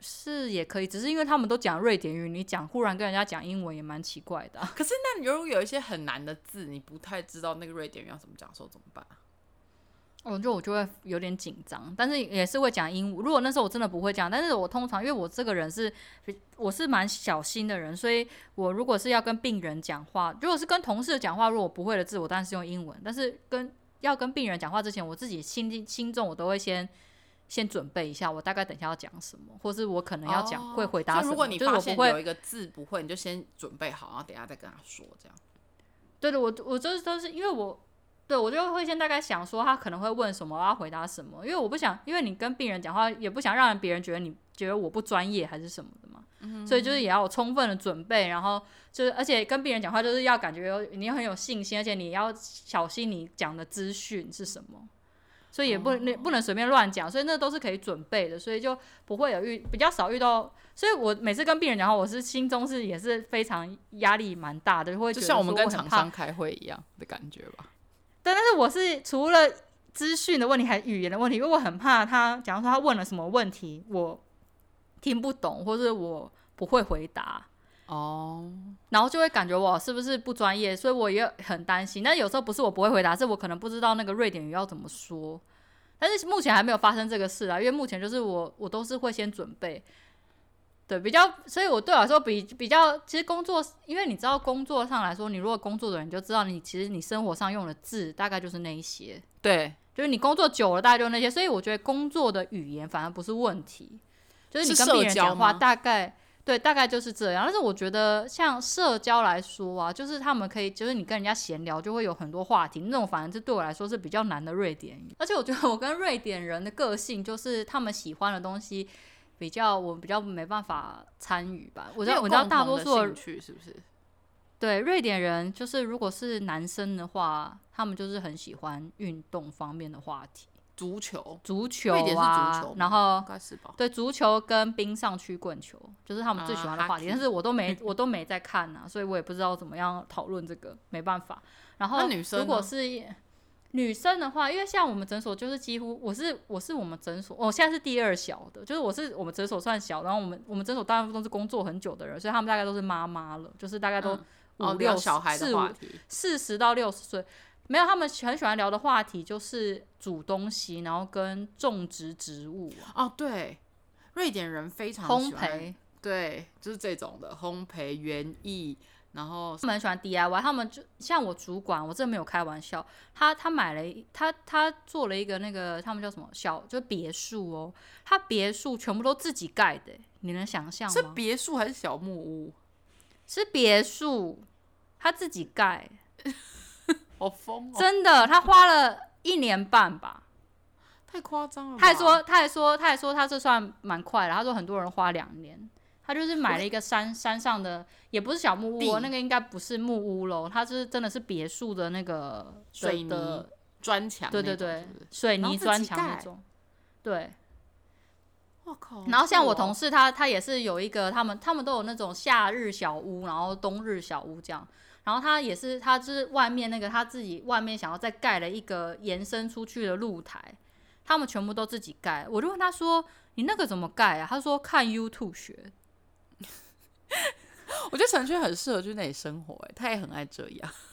Speaker 2: 是也可以，只是因为他们都讲瑞典语，你讲忽然跟人家讲英文也蛮奇怪的啊、
Speaker 1: 可是那你如果有一些很难的字，你不太知道那个瑞典语要怎么讲的时候怎么办啊？
Speaker 2: 我就我就会有点紧张，但是也是会讲英文。如果那时候我真的不会讲，但是我通常因为我这个人是我是蛮小心的人，所以我如果是要跟病人讲话，如果是跟同事讲话，如果我不会的字，我当然是用英文。但是跟要跟病人讲话之前，我自己心心中我都会先先准备一下，我大概等一下要讲什么，或是我可能要讲、
Speaker 1: 哦
Speaker 2: 会回答
Speaker 1: 如果你
Speaker 2: 就是我不会
Speaker 1: 发现有一个字不会，你就先准备好，然后等一下再跟他说，这样。
Speaker 2: 对的，我我就是都是因为我对我就会先大概想说他可能会问什么，我要回答什么，因为我不想，因为你跟病人讲话也不想让别人觉得你觉得我不专业还是什么的嘛，所以就是也要有充分的准备，然后就是而且跟病人讲话就是要感觉有你很有信心，而且你要小心你讲的资讯是什么。所以也不能不能随便乱讲，所以那都是可以准备的，所以就不会有遇比较少遇到。所以我每次跟病人讲话，我是心中是也是非常压力蛮大的，会
Speaker 1: 就像我们跟厂商开会一样的感觉吧。
Speaker 2: 对，但是我是除了资讯的问题，还是语言的问题，因为我很怕他，假如说他问了什么问题，我听不懂，或者我不会回答，
Speaker 1: 哦，
Speaker 2: 然后就会感觉我是不是不专业，所以我也很担心。但有时候不是我不会回答，是我可能不知道那个瑞典语要怎么说。但是目前还没有发生这个事啊，因为目前就是我我都是会先准备。对，比较，所以我对我来说比比较，其实工作，因为你知道工作上来说，你如果工作的人，就知道你其实你生活上用的字大概就是那一些。
Speaker 1: 对，
Speaker 2: 就是你工作久了，大概就那些，所以我觉得工作的语言反而不是问题，就是你跟别人讲话大概对，大概就是这样。但是我觉得像社交来说啊，就是他们可以，就是你跟人家闲聊，就会有很多话题，那种反而是对我来说是比较难的瑞典语。而且我觉得我跟瑞典人的个性，就是他们喜欢的东西。比较我比较没办法参与吧。我知道我知道大多数的
Speaker 1: 兴趣是不是？
Speaker 2: 对瑞典人，就是如果是男生的话，他们就是很喜欢运动方面的话题，
Speaker 1: 足球，
Speaker 2: 足球然后？对足球跟冰上曲棍球，就是他们最喜欢的
Speaker 1: 啊
Speaker 2: 话题但是我都没我都没在看啊，所以我也不知道怎么样讨论这个，没办法。然后
Speaker 1: 女生
Speaker 2: 如果
Speaker 1: 呢
Speaker 2: 是女生的话，因为像我们诊所就是几乎我是我是我们诊所，我现在是第二小的，就是我是我们诊所算小，然后我们我们诊所大部分都是工作很久的人，所以他们大概都是妈妈了，就是大概都五六
Speaker 1: 小孩的话题，
Speaker 2: 四十到六十岁，没有他们很喜欢聊的话题就是煮东西，然后跟种植植物啊、
Speaker 1: 哦，对，瑞典人非常
Speaker 2: 烘
Speaker 1: 喜欢，
Speaker 2: 焙。
Speaker 1: 对，就是这种的烘焙园艺，然后
Speaker 2: 他们很喜欢 DIY，他们就像我主管，我真的没有开玩笑，他他买了一他他做了一个那个他们叫什么小就别墅哦，他别墅全部都自己盖的，你能想象吗？
Speaker 1: 是别墅还是小木屋？
Speaker 2: 是别墅，他自己盖，
Speaker 1: 好疯哦，
Speaker 2: 真的，他花了一年半吧。
Speaker 1: 太夸张了。
Speaker 2: 他还说，他还说，他还说他这算蛮快的。他说很多人花两年，他就是买了一个山山上的，也不是小木屋、哦，那个应该不是木屋喽，它是真的是别墅的那个
Speaker 1: 水泥砖墙，
Speaker 2: 对对对水泥砖墙那种。对，
Speaker 1: 我靠！
Speaker 2: 然后像我同
Speaker 1: 事，
Speaker 2: 事他他也是有一个，他们他们都有那种夏日小屋，然后冬日小屋这样。然后他也是，他就是外面那个他自己外面想要再盖了一个延伸出去的露台，他们全部都自己盖。我就问他说：“你那个怎么盖啊？”他说：“看 YouTube 学。
Speaker 1: 我觉得陈轩很适合去那里生活，哎，他也很爱这样。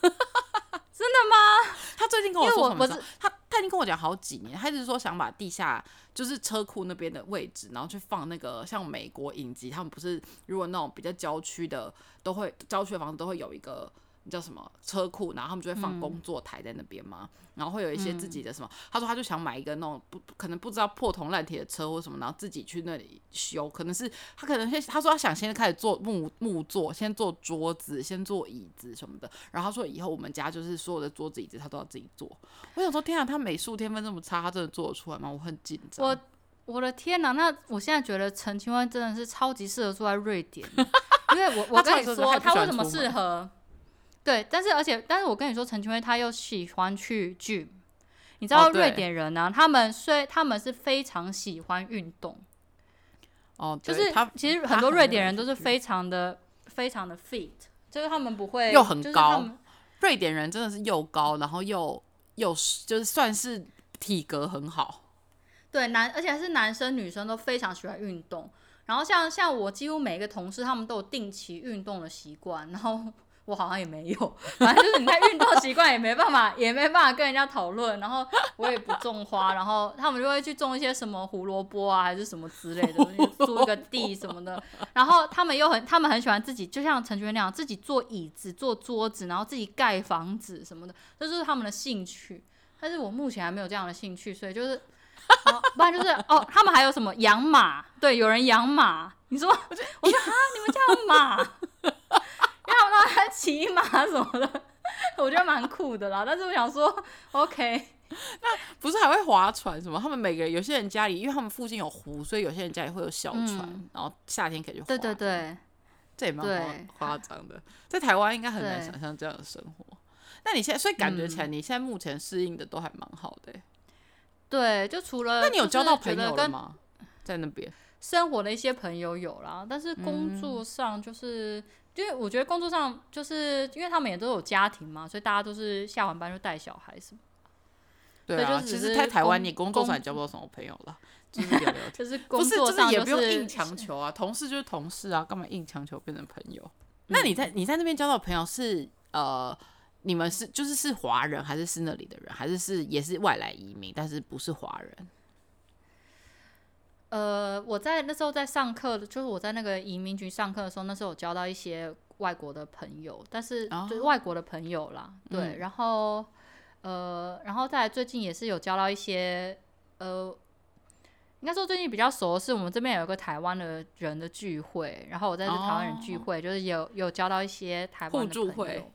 Speaker 2: 真的吗？
Speaker 1: 他最近跟
Speaker 2: 我
Speaker 1: 说什么？他他已经跟我讲好几年，他一直说想把地下就是车库那边的位置，然后去放那个像美国影集，他们不是如果那种比较郊区的都会郊区的房子都会有一个叫什么车库，然后他们就会放
Speaker 2: 嗯
Speaker 1: 工作台在那边嘛，然后会有一些自己的什么，他说他就想买一个那种不可能不知道破铜烂铁的车或什么，然后自己去那里修，可能是他可能先他说他想先开始做木木座，先做桌子，先做椅子什么的，然后他说以后我们家就是所有的桌子椅子他都要自己做。我想说天啊，他美术天分这么差，他真的做得出来吗？我很紧张。
Speaker 2: 我我的天哪！那我现在觉得陈清欢真的是超级适合住在瑞典，因为我我跟你说，
Speaker 1: 他
Speaker 2: 为什么适合？对，但是而且但是我跟你说，陈清辉他又喜欢去 gym。你知道瑞典人呢、他们虽他们是非常喜欢运动，
Speaker 1: 哦，
Speaker 2: 就是
Speaker 1: 他
Speaker 2: 其实很多瑞典人都是非常的非常的 fit，就是他们不会
Speaker 1: 又很
Speaker 2: 就是
Speaker 1: 高瑞典人真的是又高，然后又又就是算是体格很好。
Speaker 2: 对男，而且是男生女生都非常喜欢运动。然后像像我几乎每一个同事，他们都有定期运动的习惯，然后我好像也没有。反正就是你看运动习惯也没办法，也没办法跟人家讨论。然后我也不种花，然后他们就会去种一些什么胡萝卜啊，还是什么之类的，租一个地什么的。然后他们又很，他们很喜欢自己，就像陈娟那样，自己做椅子、做桌子，然后自己盖房子什么的，这就是他们的兴趣。但是我目前还没有这样的兴趣，所以就是。哦不然就是哦，他们还有什么养马？对，有人养马。你说，我说啊，你们家有马？因为他骑马什么的，我觉得蛮酷的啦。但是我想说，OK，那
Speaker 1: 不是还会划船什么？他们每个人有些人家里，因为他们附近有湖，所以有些人家里会有小船，
Speaker 2: 嗯
Speaker 1: 然后夏天可以去划。
Speaker 2: 对对，对，
Speaker 1: 这也蛮夸夸张的。在台湾应该很难想象这样的生活。那你现在，所以感觉起来
Speaker 2: 嗯
Speaker 1: 你现在目前适应的都还蛮好的欸、
Speaker 2: 对，就除了
Speaker 1: 那你有交到朋友了吗？在那边？
Speaker 2: 生活的一些朋友有啦，但是
Speaker 1: 嗯
Speaker 2: 工作上就是，因为我觉得工作上就是因为他们也都有家庭嘛，所以大家都是下完班就带小孩什么，
Speaker 1: 对啊，其实，在台湾你工作也交不到什么朋友了，就是聊聊天。
Speaker 2: 就是
Speaker 1: 不是，
Speaker 2: 工作上
Speaker 1: 就是也不用硬强求啊，同事就是同事啊，干嘛硬强求变成朋友？
Speaker 2: 嗯
Speaker 1: 那你在你在那边交到朋友是呃，你们是就是是华人，还是是那里的人，还是是也是外来移民，但是不是华人？
Speaker 2: 呃，我在那时候在上课，就是我在那个移民局上课的时候，那时候有交到一些外国的朋友，但是就是
Speaker 1: 哦。
Speaker 2: 外国的朋友啦，对，
Speaker 1: 嗯。
Speaker 2: 然后呃，然后再来最近也是有交到一些呃，应该说最近比较熟的是我们这边有一个台湾的人的聚会，然后我在这台湾人聚
Speaker 1: 哦。
Speaker 2: 会，就是有有交到一些台湾的朋友。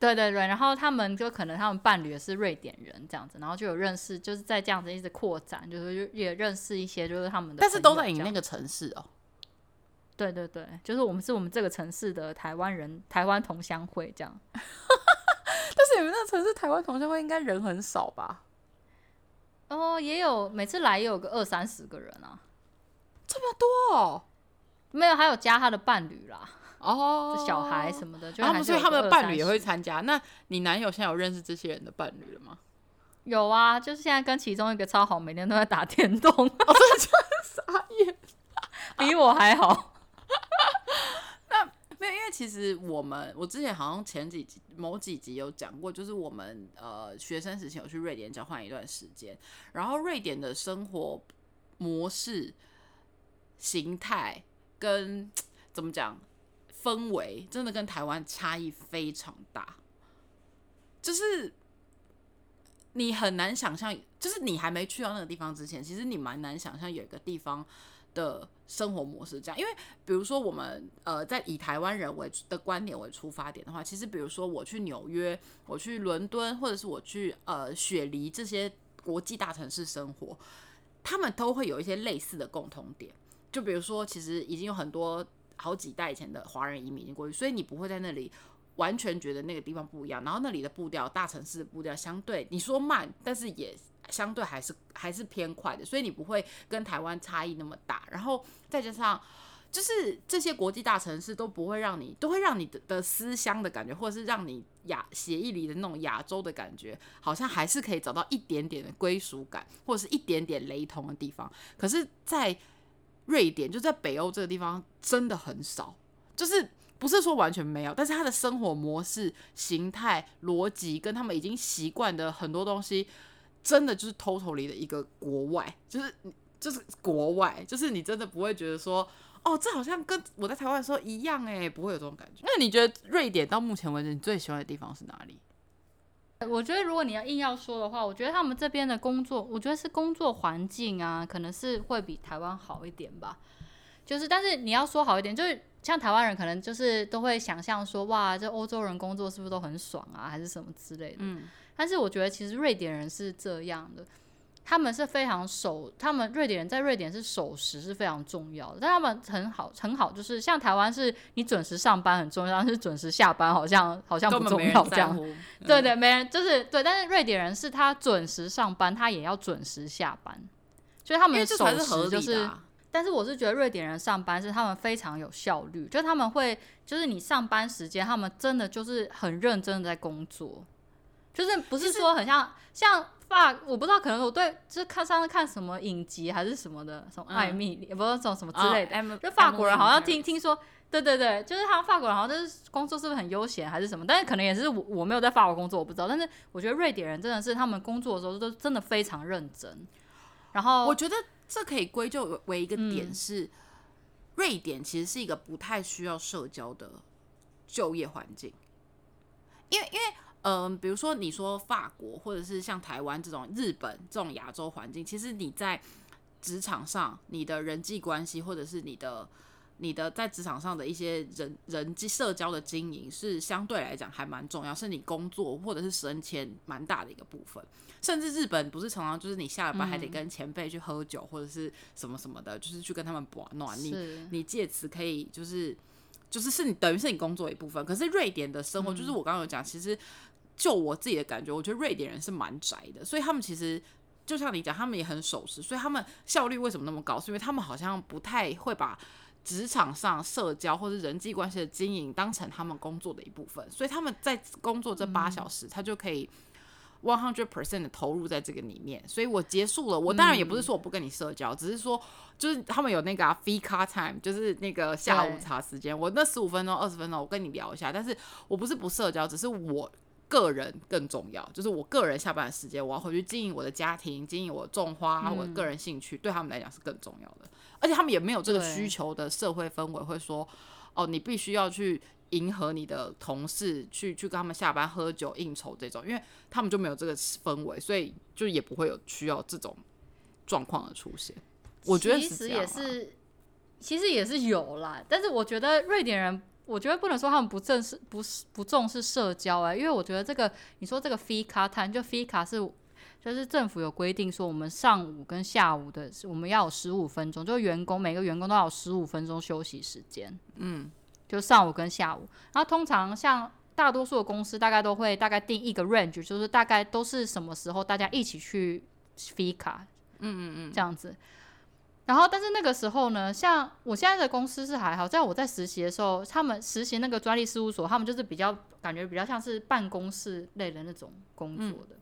Speaker 2: 对对对，然后他们就可能他们伴侣也是瑞典人这样子，然后就有认识，就是在这样子一直扩展，就是也认识一些就是他们的，
Speaker 1: 但是都在你那个城市哦。
Speaker 2: 对对对，就是我们是我们这个城市的台湾人，台湾同乡会这样。但
Speaker 1: 是你们那个城市台湾同乡会应该人很少吧？
Speaker 2: 哦，也有，每次来也有个二三十个人啊，
Speaker 1: 这么多哦？
Speaker 2: 没有，还有加他的伴侣啦。
Speaker 1: 哦，
Speaker 2: 小孩什么的，就
Speaker 1: 所以他们的伴侣也会参加。那你男友现在有认识这些人的伴侣了吗？
Speaker 2: 有啊，就是现在跟其中一个超好，每天都在打电动。我 真
Speaker 1: 的 傻眼，
Speaker 2: 比我还好。
Speaker 1: 那没有，因为其实我们，我之前好像前几集某几集有讲过，就是我们呃学生时期有去瑞典交换一段时间，然后瑞典的生活模式、形态跟怎么讲？氛围真的跟台湾差异非常大，就是你很难想象，就是你还没去到那个地方之前，其实你蛮难想象有一个地方的生活模式这样。因为比如说我们呃在以台湾人为的观点为出发点的话，其实比如说我去纽约、我去伦敦，或者是我去呃雪梨这些国际大城市生活，他们都会有一些类似的共同点。就比如说，其实已经有很多。好几代以前的华人移民已经过去，所以你不会在那里完全觉得那个地方不一样。然后那里的步调，大城市的步调相对你说慢，但是也相对还是还是偏快的，所以你不会跟台湾差异那么大。然后再加上，就是这些国际大城市都不会让你，都会让你的的思乡的感觉，或者是让你亚协议里的那种亚洲的感觉，好像还是可以找到一点点的归属感，或者是一点点雷同的地方。可是，在瑞典就在北欧这个地方真的很少，就是不是说完全没有，但是他的生活模式、形态、逻辑跟他们已经习惯的很多东西，真的就是 totally 的一个国外，就是就是国外，就是你真的不会觉得说，哦，这好像跟我在台湾的时候一样哎，不会有这种感觉。那你觉得瑞典到目前为止你最喜欢的地方是哪里？
Speaker 2: 我觉得，如果你要硬要说的话，我觉得他们这边的工作，我觉得是工作环境啊，可能是会比台湾好一点吧。就是，但是你要说好一点，就是像台湾人可能就是都会想象说，哇，这欧洲人工作是不是都很爽啊，还是什么之类的。嗯。但是我觉得其实瑞典人是这样的。他们是非常守，他们瑞典人在瑞典是守时是非常重要的，但他们很好很好，就是像台湾是你准时上班很重要，但是准时下班好像好像不重要这样。对对，没人就是对，但是瑞典人是他准时上班，他也要准时下班，所以他们守时就是。但是我是觉得瑞典人上班是他们非常有效率，就他们会就是你上班时间，他们真的就是很认真的在工作，就是不是说很像像。法我不知道，可能我对就是看上次看什么影集还是什么的，什么艾米，也不知道这种什么之类的。就法国人好像听听说，对对对，就是他们法国人好像就是工作是不是很悠闲还是什么？但是可能也是我我没有在法国工作，我不知道。但是我觉得瑞典人真的是他们工作的时候都真的非常认真。然后
Speaker 1: 我觉得这可以归咎为一个点是，瑞典其实是一个不太需要社交的就业环境，因为因为。嗯，比如说你说法国，或者是像台湾这种日本这种亚洲环境，其实你在职场上，你的人际关系，或者是你的你的在职场上的一些人人际社交的经营，是相对来讲还蛮重要，是你工作或者是升迁蛮大的一个部分。甚至日本不是常常就是你下了班还得跟前辈去喝酒或者是什么什么的，就是去跟他们玩暖，你你借此可以就是就是是你等于是你工作一部分。可是瑞典的生活，就是我刚刚有讲，其实。就我自己的感觉，我觉得瑞典人是蛮宅的，所以他们其实就像你讲，他们也很守时，所以他们效率为什么那么高？是因为他们好像不太会把职场上社交或者人际关系的经营当成他们工作的一部分，所以他们在工作这八小时，他就可以 one hundred percent 的投入在这个里面。所以我结束了，我当然也不是说我不跟你社交，只是说就是他们有那个啊 free car time，就是那个下午茶时间，我那十五分钟、二十分钟，我跟你聊一下，但是我不是不社交，只是我。个人更重要，就是我个人下班的时间，我要回去经营我的家庭，经营我种花，我个人兴趣，对他们来讲是更重要的。而且他们也没有这个需求的社会氛围，会说哦，你必须要去迎合你的同事，去去跟他们下班喝酒应酬这种，因为他们就没有这个氛围，所以就也不会有需要这种状况的出现。我觉得
Speaker 2: 其实也是，其实也是有啦，但是我觉得瑞典人。我觉得不能说他们不正式，不是不重视社交哎、因为我觉得这个你说这个 fee 卡 time 就 fee 卡是就是政府有规定说我们上午跟下午的我们要有十五分钟，就员工每个员工都要有十五分钟休息时间，嗯，就上午跟下午。然后通常像大多数的公司大概都会大概定一个 range，就是大概都是什么时候大家一起去 fee 卡，嗯嗯嗯，这样子。然后，但是那个时候呢，像我现在的公司是还好，在我在实习的时候，他们实习那个专利事务所，他们就是比较感觉比较像是办公室类的那种工作的。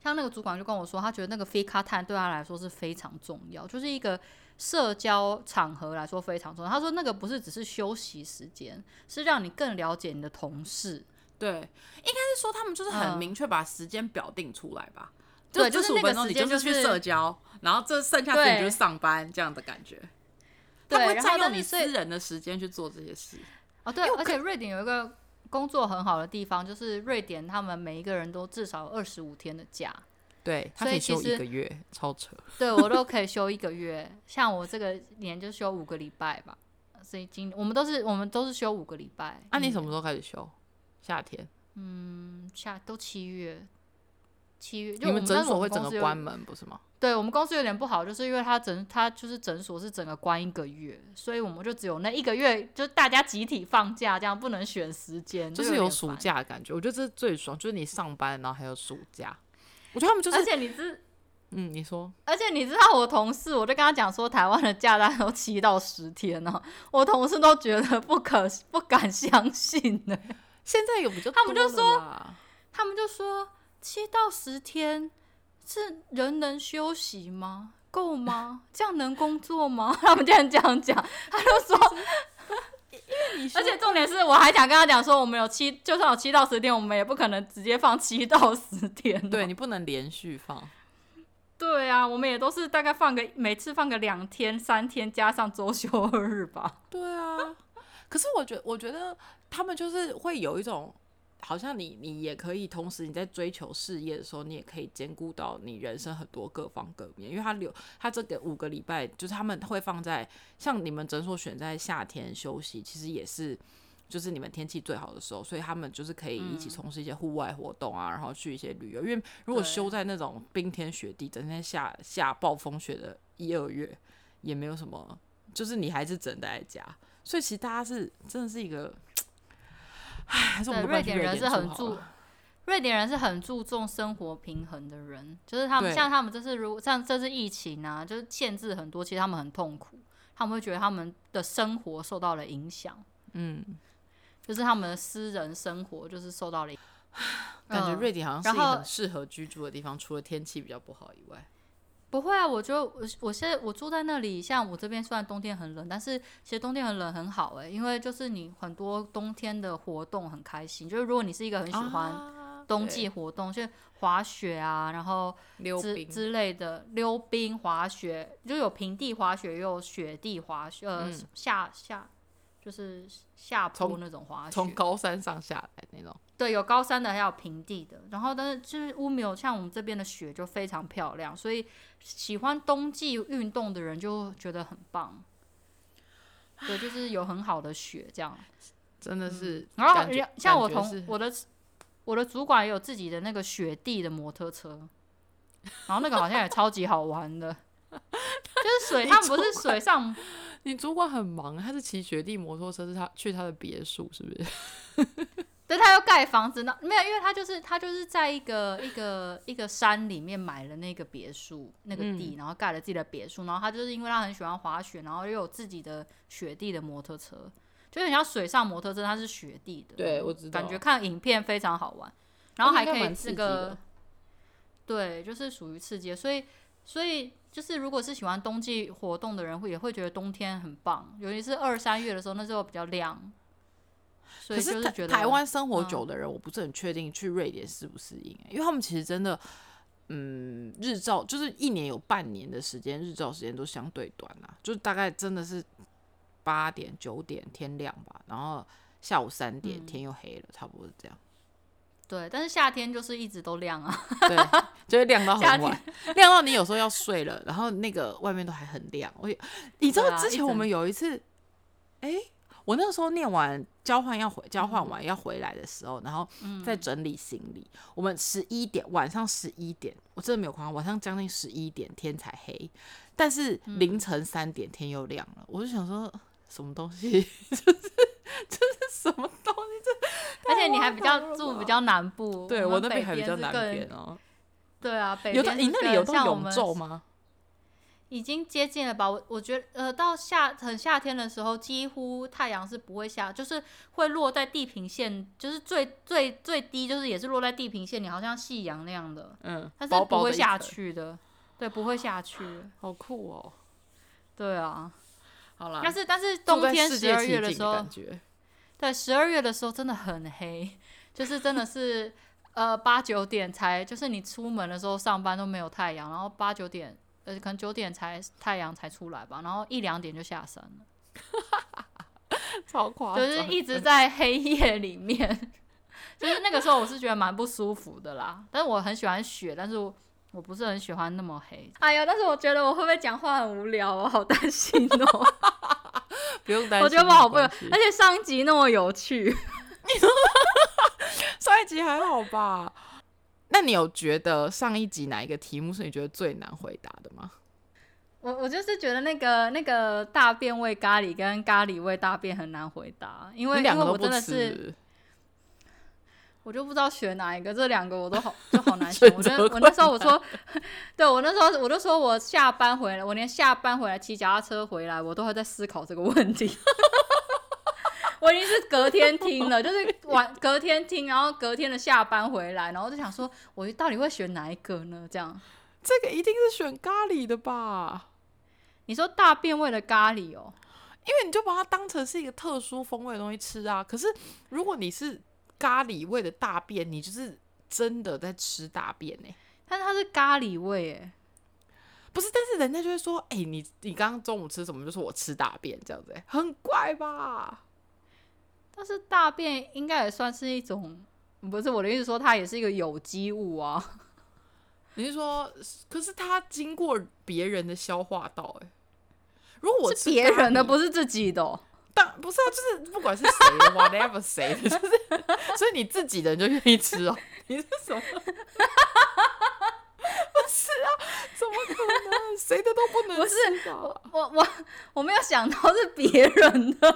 Speaker 2: 像那个主管就跟我说，他觉得那个 fee cut time 对他来说是非常重要，就是一个社交场合来说非常重要。他说那个不是只是休息时间，是让你更了解你的同事。
Speaker 1: 对，应该是说他们就是很
Speaker 2: 嗯
Speaker 1: 明确把时间表定出来吧。
Speaker 2: 对就是那个时
Speaker 1: 你就是去社交，然后这剩下时间就是上班这样的感觉。他
Speaker 2: 对，
Speaker 1: 不会
Speaker 2: 然
Speaker 1: 占用你私人的时间去做这些事。
Speaker 2: 哦，对，而且瑞典有一个工作很好的地方，就是瑞典他们每一个人都至少二十五天的假。
Speaker 1: 对，他
Speaker 2: 所
Speaker 1: 可以休一个月，超扯。
Speaker 2: 对我都可以休一个月，像我这个年就休五个礼拜吧。所以今我们都是我们都是休五个礼拜。
Speaker 1: 那、啊你
Speaker 2: 嗯
Speaker 1: 什么时候开始休？夏天？
Speaker 2: 嗯夏都七月，七月就
Speaker 1: 你们诊所会整个关门不是吗？
Speaker 2: 对我们公司有点不好，就是因为他诊他就是诊所是整个关一个月，所以我们就只有那一个月，就大家集体放假，这样不能选时间，
Speaker 1: 就
Speaker 2: 就是有
Speaker 1: 暑。假的感觉，我觉得这是最爽，就是你上班然后还有暑假。我觉得他们就是
Speaker 2: 而且你知，
Speaker 1: 嗯，你说
Speaker 2: 而且你知道我同事，我就跟他讲说，台湾的假大概都七到十天呢、我同事都觉得不可不敢相信呢，
Speaker 1: 现在有比较
Speaker 2: 他们就
Speaker 1: 说
Speaker 2: 他们就说七到十天是人能休息吗？够吗？这样能工作吗？他们竟然这样讲，他就说，因为你而且重点是，我还想跟他讲说，我们有七，就算有七到十天，我们也不可能直接放七到十天哦、
Speaker 1: 对你不能连续放。
Speaker 2: 对啊，我们也都是大概放个每次放个两天、三天，加上周休二日吧。
Speaker 1: 对啊，可是我觉我觉得他们就是会有一种，好像你你也可以同时你在追求事业的时候，你也可以兼顾到你人生很多各方各面，因为他留他这个五个礼拜，就是他们会放在像你们诊所选在夏天休息，其实也是。就是你们天气最好的时候，所以他们就是可以一起从事一些户外活动啊，然后去一些旅游。因为如果
Speaker 2: 对
Speaker 1: 休在那种冰天雪地、整天下下暴风雪的一二月，也没有什么，就是你还是只能待在家。所以其实大家是真的是一个，唉，还是我
Speaker 2: 对，
Speaker 1: 们
Speaker 2: 瑞典人是很注瑞典人是很注重生活平衡的人，就是他们像他们这次如像这次疫情啊，就是限制很多，其实他们很痛苦，他们会觉得他们的生活受到了影响，
Speaker 1: 嗯，
Speaker 2: 就是他们的私人生活就是受到了影
Speaker 1: 感觉
Speaker 2: 嗯。
Speaker 1: 瑞典好像是一个很适合居住的地方，除了天气比较不好以外，
Speaker 2: 不会啊，我觉得我我现在我住在那里，像我这边虽然冬天很冷，但是其实冬天很冷很好诶、因为就是你很多冬天的活动很开心，就是如果你是一个很喜欢
Speaker 1: 啊
Speaker 2: 冬季活动，就滑雪啊，然后之
Speaker 1: 溜冰，
Speaker 2: 之类的，溜冰、滑雪，就有平地滑雪，也有雪地滑雪，呃，
Speaker 1: 嗯
Speaker 2: 下下就是下坡那种滑雪从。
Speaker 1: 高山上下来那种，
Speaker 2: 对，有高山的，还有平地的。然后，但是就是乌米有，像我们这边的雪就非常漂亮，所以喜欢冬季运动的人就觉得很棒。对，就是有很好的雪这样。
Speaker 1: 真的是
Speaker 2: 嗯然后像我同我的我的主管也有自己的那个雪地的摩托车，然后那个好像也超级好玩的，就是水，
Speaker 1: 你
Speaker 2: 他们不是水上，
Speaker 1: 你主管很忙，他是骑雪地摩托车，是他去他的别墅，是不是？
Speaker 2: 对，他要盖房子，那没有，因为他就是他就是在一个一个一个山里面买了那个别墅那个地，然后盖了自己的别墅，然后他就是因为他很喜欢滑雪，然后又有自己的雪地的摩托车，就很像水上摩托车，它是雪地的，
Speaker 1: 对我知道
Speaker 2: 感觉看影片非常好玩，然后还可以这个，对，就是属于刺激，所以所以就是如果是喜欢冬季活动的人，会也会觉得冬天很棒，尤其是二三月的时候，那时候比较亮，所
Speaker 1: 可台
Speaker 2: 以就是觉得
Speaker 1: 台湾生活
Speaker 2: 嗯
Speaker 1: 久的人，我不是很确定去瑞典适不适应、欸，因为他们其实真的，嗯，日照就是一年有半年的时间，日照时间都相对短啦，就是大概真的是八点九点天亮吧，然后下午三点
Speaker 2: 嗯
Speaker 1: 天又黑了，差不多是这样。
Speaker 2: 对，但是夏天就是一直都亮啊。
Speaker 1: 对，就会亮到很晚，亮到你有时候要睡了，然后那个外面都还很亮。我也，你知道之前我们有一次，哎、我那个时候念完交换要回交换完要回来的时候，然后
Speaker 2: 嗯
Speaker 1: 在整理行李。我们十一点晚上十一点，我真的没有夸张，晚上将近十一点天才黑，但是
Speaker 2: 嗯
Speaker 1: 凌晨三点天又亮了。我就想说，什么东西？就是 这是什么东西？这
Speaker 2: 而且你还比较住比较南部，
Speaker 1: 对我那边还比较南边哦。
Speaker 2: 对啊，北
Speaker 1: 有你那里有到永昼吗？
Speaker 2: 已经接近了吧？我我觉得，呃，到夏很夏天的时候，几乎太阳是不会下，就是会落在地平线，就是最最最低，就是也是落在地平线，你好像夕阳那样的，
Speaker 1: 嗯，
Speaker 2: 但是不会下去的，对，不会下去，
Speaker 1: 好酷哦。
Speaker 2: 对啊。
Speaker 1: 好啦，
Speaker 2: 但是但是冬天十二月的时候
Speaker 1: 感，觉。
Speaker 2: 对，十二月的时候真的很黑，就是真的是呃八九点才，就是你出门的时候上班都没有太阳，然后八九点呃可能九点才太阳才出来吧，然后一两点就下山了，
Speaker 1: 超夸张，
Speaker 2: 就是一直在黑夜里面，就是那个时候我是觉得蛮不舒服的啦，但是我很喜欢雪，但是我。我不是很喜欢那么黑，哎呀！但是我觉得我会不会讲话很无聊，我好担心哦。
Speaker 1: 不用担心，
Speaker 2: 我觉得我好不，而且上一集那么有趣，
Speaker 1: 上一集还好吧？那你有觉得上一集哪一个题目是你觉得最难回答的吗？
Speaker 2: 我我就是觉得那个那个大便味咖喱跟咖喱味大便很难回答，因为因为我真的是
Speaker 1: 吃，
Speaker 2: 我就不知道选哪一个，这两个我都好就好 难
Speaker 1: 选
Speaker 2: 选。我觉得我那时候我说，对我那时候我就说我下班回来，我连下班回来骑脚踏车回来，我都会在思考这个问题。我已经是隔天 听了，就是晚隔天听，然后隔天的下班回来，然后就想说，我到底会选哪一个呢？这样，
Speaker 1: 这个一定是选咖喱的吧？
Speaker 2: 你说大便味的咖喱哦，
Speaker 1: 因为你就把它当成是一个特殊风味的东西吃啊。可是如果你是咖喱味的大便，你就是真的在吃大便呢、
Speaker 2: 但是它是咖喱味，哎。
Speaker 1: 不是，但是人家就会说，哎、你你刚刚中午吃什么？就说我吃大便这样子、欸，很怪吧？
Speaker 2: 但是大便应该也算是一种，不是我的意思说它也是一个有机物啊。
Speaker 1: 你是说，可是它经过别人的消化道、欸，如果我
Speaker 2: 是别人的，不是自己的哦、
Speaker 1: 当不是啊，就是不管是谁的，whatever 谁的，就是所以你自己的人就愿意吃哦。你是什么？不是啊，怎么可能？谁的都不能
Speaker 2: 不是？我我我没有想到是别人的，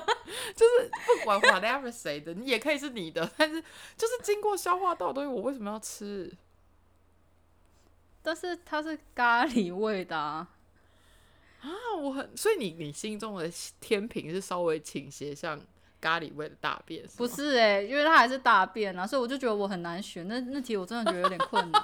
Speaker 1: 就是不管 whatever 谁的，你也可以是你的，但是就是经过消化道的东西，我为什么要吃？
Speaker 2: 但是它是咖喱味的、啊。
Speaker 1: 啊，我很，所以你你心中的天平是稍微倾斜向咖喱味的大便，
Speaker 2: 不是哎、因为它还是大便啊，所以我就觉得我很难选。那那题我真的觉得有点困难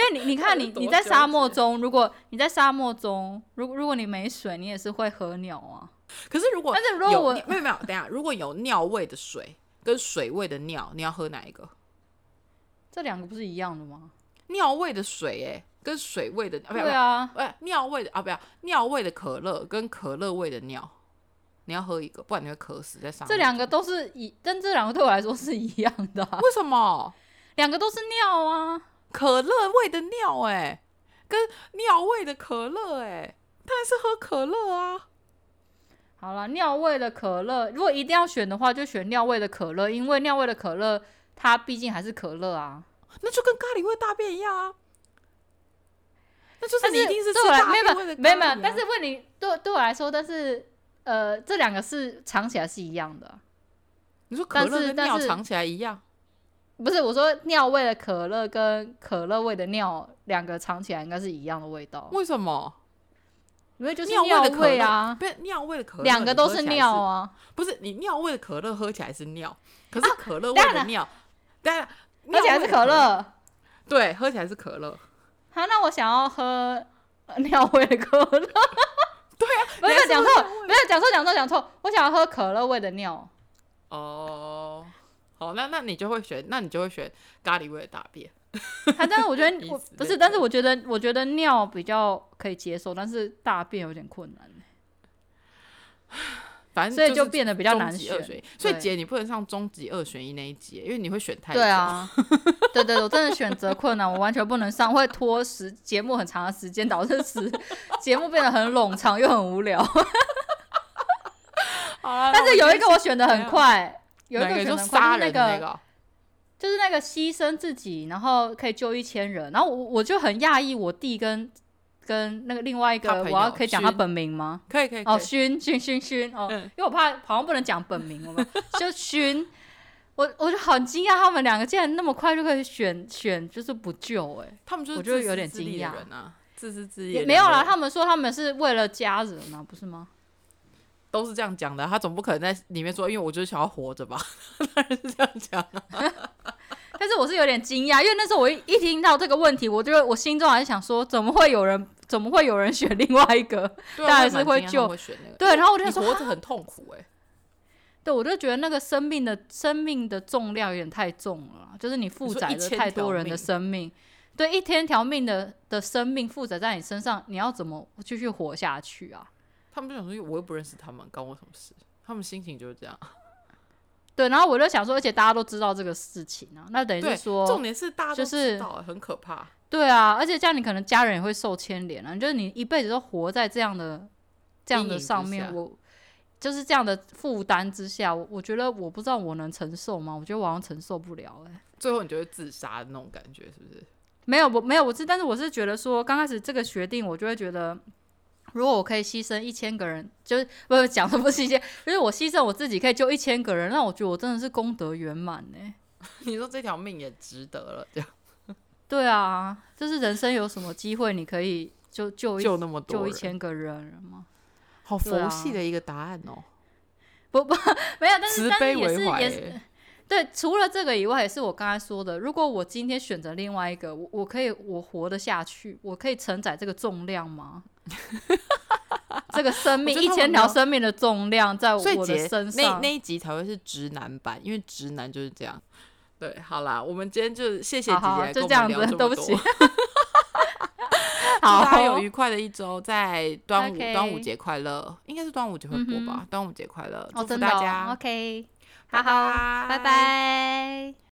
Speaker 2: 为你你看你 你在沙漠中，如果你在沙漠中，如果如果你没水，你也是会喝尿啊。
Speaker 1: 可是如果
Speaker 2: 但是如果
Speaker 1: 有
Speaker 2: 我
Speaker 1: 没有没有，等下，如果有尿味的水跟水味的尿，你要喝哪一个？
Speaker 2: 这两个不是一样的吗？
Speaker 1: 尿味的水、欸，跟水味的
Speaker 2: 对啊，
Speaker 1: 不，不，尿味的啊，不要尿味的可乐跟可乐味的尿，你要喝一个，不然你会渴死在上面。
Speaker 2: 这两个都是一，但这两个对我来说是一样的、啊，
Speaker 1: 为什么？
Speaker 2: 两个都是尿啊。
Speaker 1: 可乐味的尿、欸，跟尿味的可乐、欸，当然是喝可乐啊。
Speaker 2: 好了，尿味的可乐，如果一定要选的话，就选尿味的可乐，因为尿味的可乐它毕竟还是可乐啊。
Speaker 1: 那就跟咖喱味大便一样啊。那就是你一定是吃
Speaker 2: 对我来
Speaker 1: 大
Speaker 2: 没有没有
Speaker 1: 便味的、啊、
Speaker 2: 没有没有，但是问你对对我来说，但是呃，这两个是尝起来是一样的啊，
Speaker 1: 你说可乐跟尿尝起来一样，
Speaker 2: 不是我说尿味的可乐跟可乐味的尿两个尝起来应该是一样的味道，
Speaker 1: 为什么？
Speaker 2: 因为就是
Speaker 1: 尿味的可乐
Speaker 2: 味啊，
Speaker 1: 不是尿味的可乐，
Speaker 2: 两个都是尿啊。
Speaker 1: 不是你尿味的可乐喝起来是尿，可是可乐味的尿，当然
Speaker 2: 而且还是可，乐。
Speaker 1: 对，喝起来是可乐。
Speaker 2: 好，那我想要喝呃尿味的可乐。
Speaker 1: 对啊，
Speaker 2: 不
Speaker 1: 你还是
Speaker 2: 是讲错
Speaker 1: 喝尿味，
Speaker 2: 没有讲错，讲错，讲错。我想要喝可乐味的尿。
Speaker 1: 哦，好，那那你就会选，那你就会选咖喱味的大便。
Speaker 2: 他，但是我觉得
Speaker 1: 以
Speaker 2: 我不是，但是我觉得我觉得尿比较可以接受，但是大便有点困难，
Speaker 1: 反正
Speaker 2: 所以
Speaker 1: 就
Speaker 2: 就是变得比较难选。
Speaker 1: 所以姐，你不能上终极二选一那一集，因为你会选太
Speaker 2: 对啊，对对，我真的选择困难，我完全不能上，会拖时节目很长的时间，导致时节目变得很冗长又很无聊。
Speaker 1: 好，
Speaker 2: 但是有一个我选的很快，有一
Speaker 1: 个就杀
Speaker 2: 那个
Speaker 1: 人的那个哦，
Speaker 2: 就是那个牺牲自己，然后可以救一千人，然后我我就很讶异，我弟跟跟那个另外一个，我要可以讲他本名吗？
Speaker 1: 可以可以
Speaker 2: 哦，
Speaker 1: 以。
Speaker 2: 勋勋勋勋哦，
Speaker 1: 嗯。
Speaker 2: 因为我怕好像不能讲本名，我们 就勋。我我就很惊讶，他们两个竟然那么快就可以选选，就是不救哎、
Speaker 1: 他们就是
Speaker 2: 我就有点惊讶。
Speaker 1: 啊，自私自利
Speaker 2: 也没有啦，他们说他们是为了家人啊，不是吗？
Speaker 1: 都是这样讲的，他总不可能在里面说，因为我就是想要活着吧，当然是这样讲啊。
Speaker 2: 但是我是有点惊讶，因为那时候我一一听到这个问题，我就我心中还是想说，怎么会有人怎么会有人选另外一个？当然是会救
Speaker 1: 们会选那个，
Speaker 2: 对，然后我就说，
Speaker 1: 活着很痛苦哎、
Speaker 2: 对，我就觉得那个生命的生命的重量有点太重了，就是你负
Speaker 1: 说
Speaker 2: 载着
Speaker 1: 一千条
Speaker 2: 太多人的
Speaker 1: 命
Speaker 2: 生命，对，一天条命的的生命负载在你身上，你要怎么继续活下去啊？
Speaker 1: 他们就想说，我又不认识他们，关我什么事？他们心情就是这样。
Speaker 2: 对，然后我就想说，而且大家都知道这个事情啊，那等于是说，
Speaker 1: 重点是大家都
Speaker 2: 就是
Speaker 1: 知道，很可怕。
Speaker 2: 对啊，而且这样你可能家人也会受牵连啊，就是你一辈子都活在这样的这样的上面，我就是这样的负担之下，我我觉得我不知道我能承受吗？我觉得我好像承受不了哎、
Speaker 1: 最后你就会自杀的那种感觉，是不是？
Speaker 2: 没有，我没有，我是，但是我是觉得说，刚开始这个决定，我就会觉得，如果我可以牺牲一千个人，就是不是讲什么牺牲，就是我牺牲我自己可以救一千个人，那我觉得我真的是功德圆满呢。
Speaker 1: 你说这条命也值得了，这样
Speaker 2: 对啊，就是人生有什么机会你可以就救一
Speaker 1: 救那么多
Speaker 2: 救一，千个人吗？
Speaker 1: 好佛系的一个答案哦，
Speaker 2: 不不，没有，但是
Speaker 1: 慈悲为怀。
Speaker 2: 对，除了这个以外，也是我刚才说的，如果我今天选择另外一个，我我可以我活得下去，我可以承载这个重量吗？这个生命一千条生命的重量在我的身上，
Speaker 1: 那那一集才会是直男版，因为直男就是这样。对，好啦，我们今天就谢谢姐姐
Speaker 2: 就这样子。对不起
Speaker 1: 好 大家有愉快的一周，在端午端午节快乐，应该是端午节会播吧？
Speaker 2: 嗯
Speaker 1: 端午节快乐，
Speaker 2: 哦，
Speaker 1: 祝福大家
Speaker 2: ，，OK，
Speaker 1: 拜
Speaker 2: 好好，拜
Speaker 1: 拜
Speaker 2: 拜。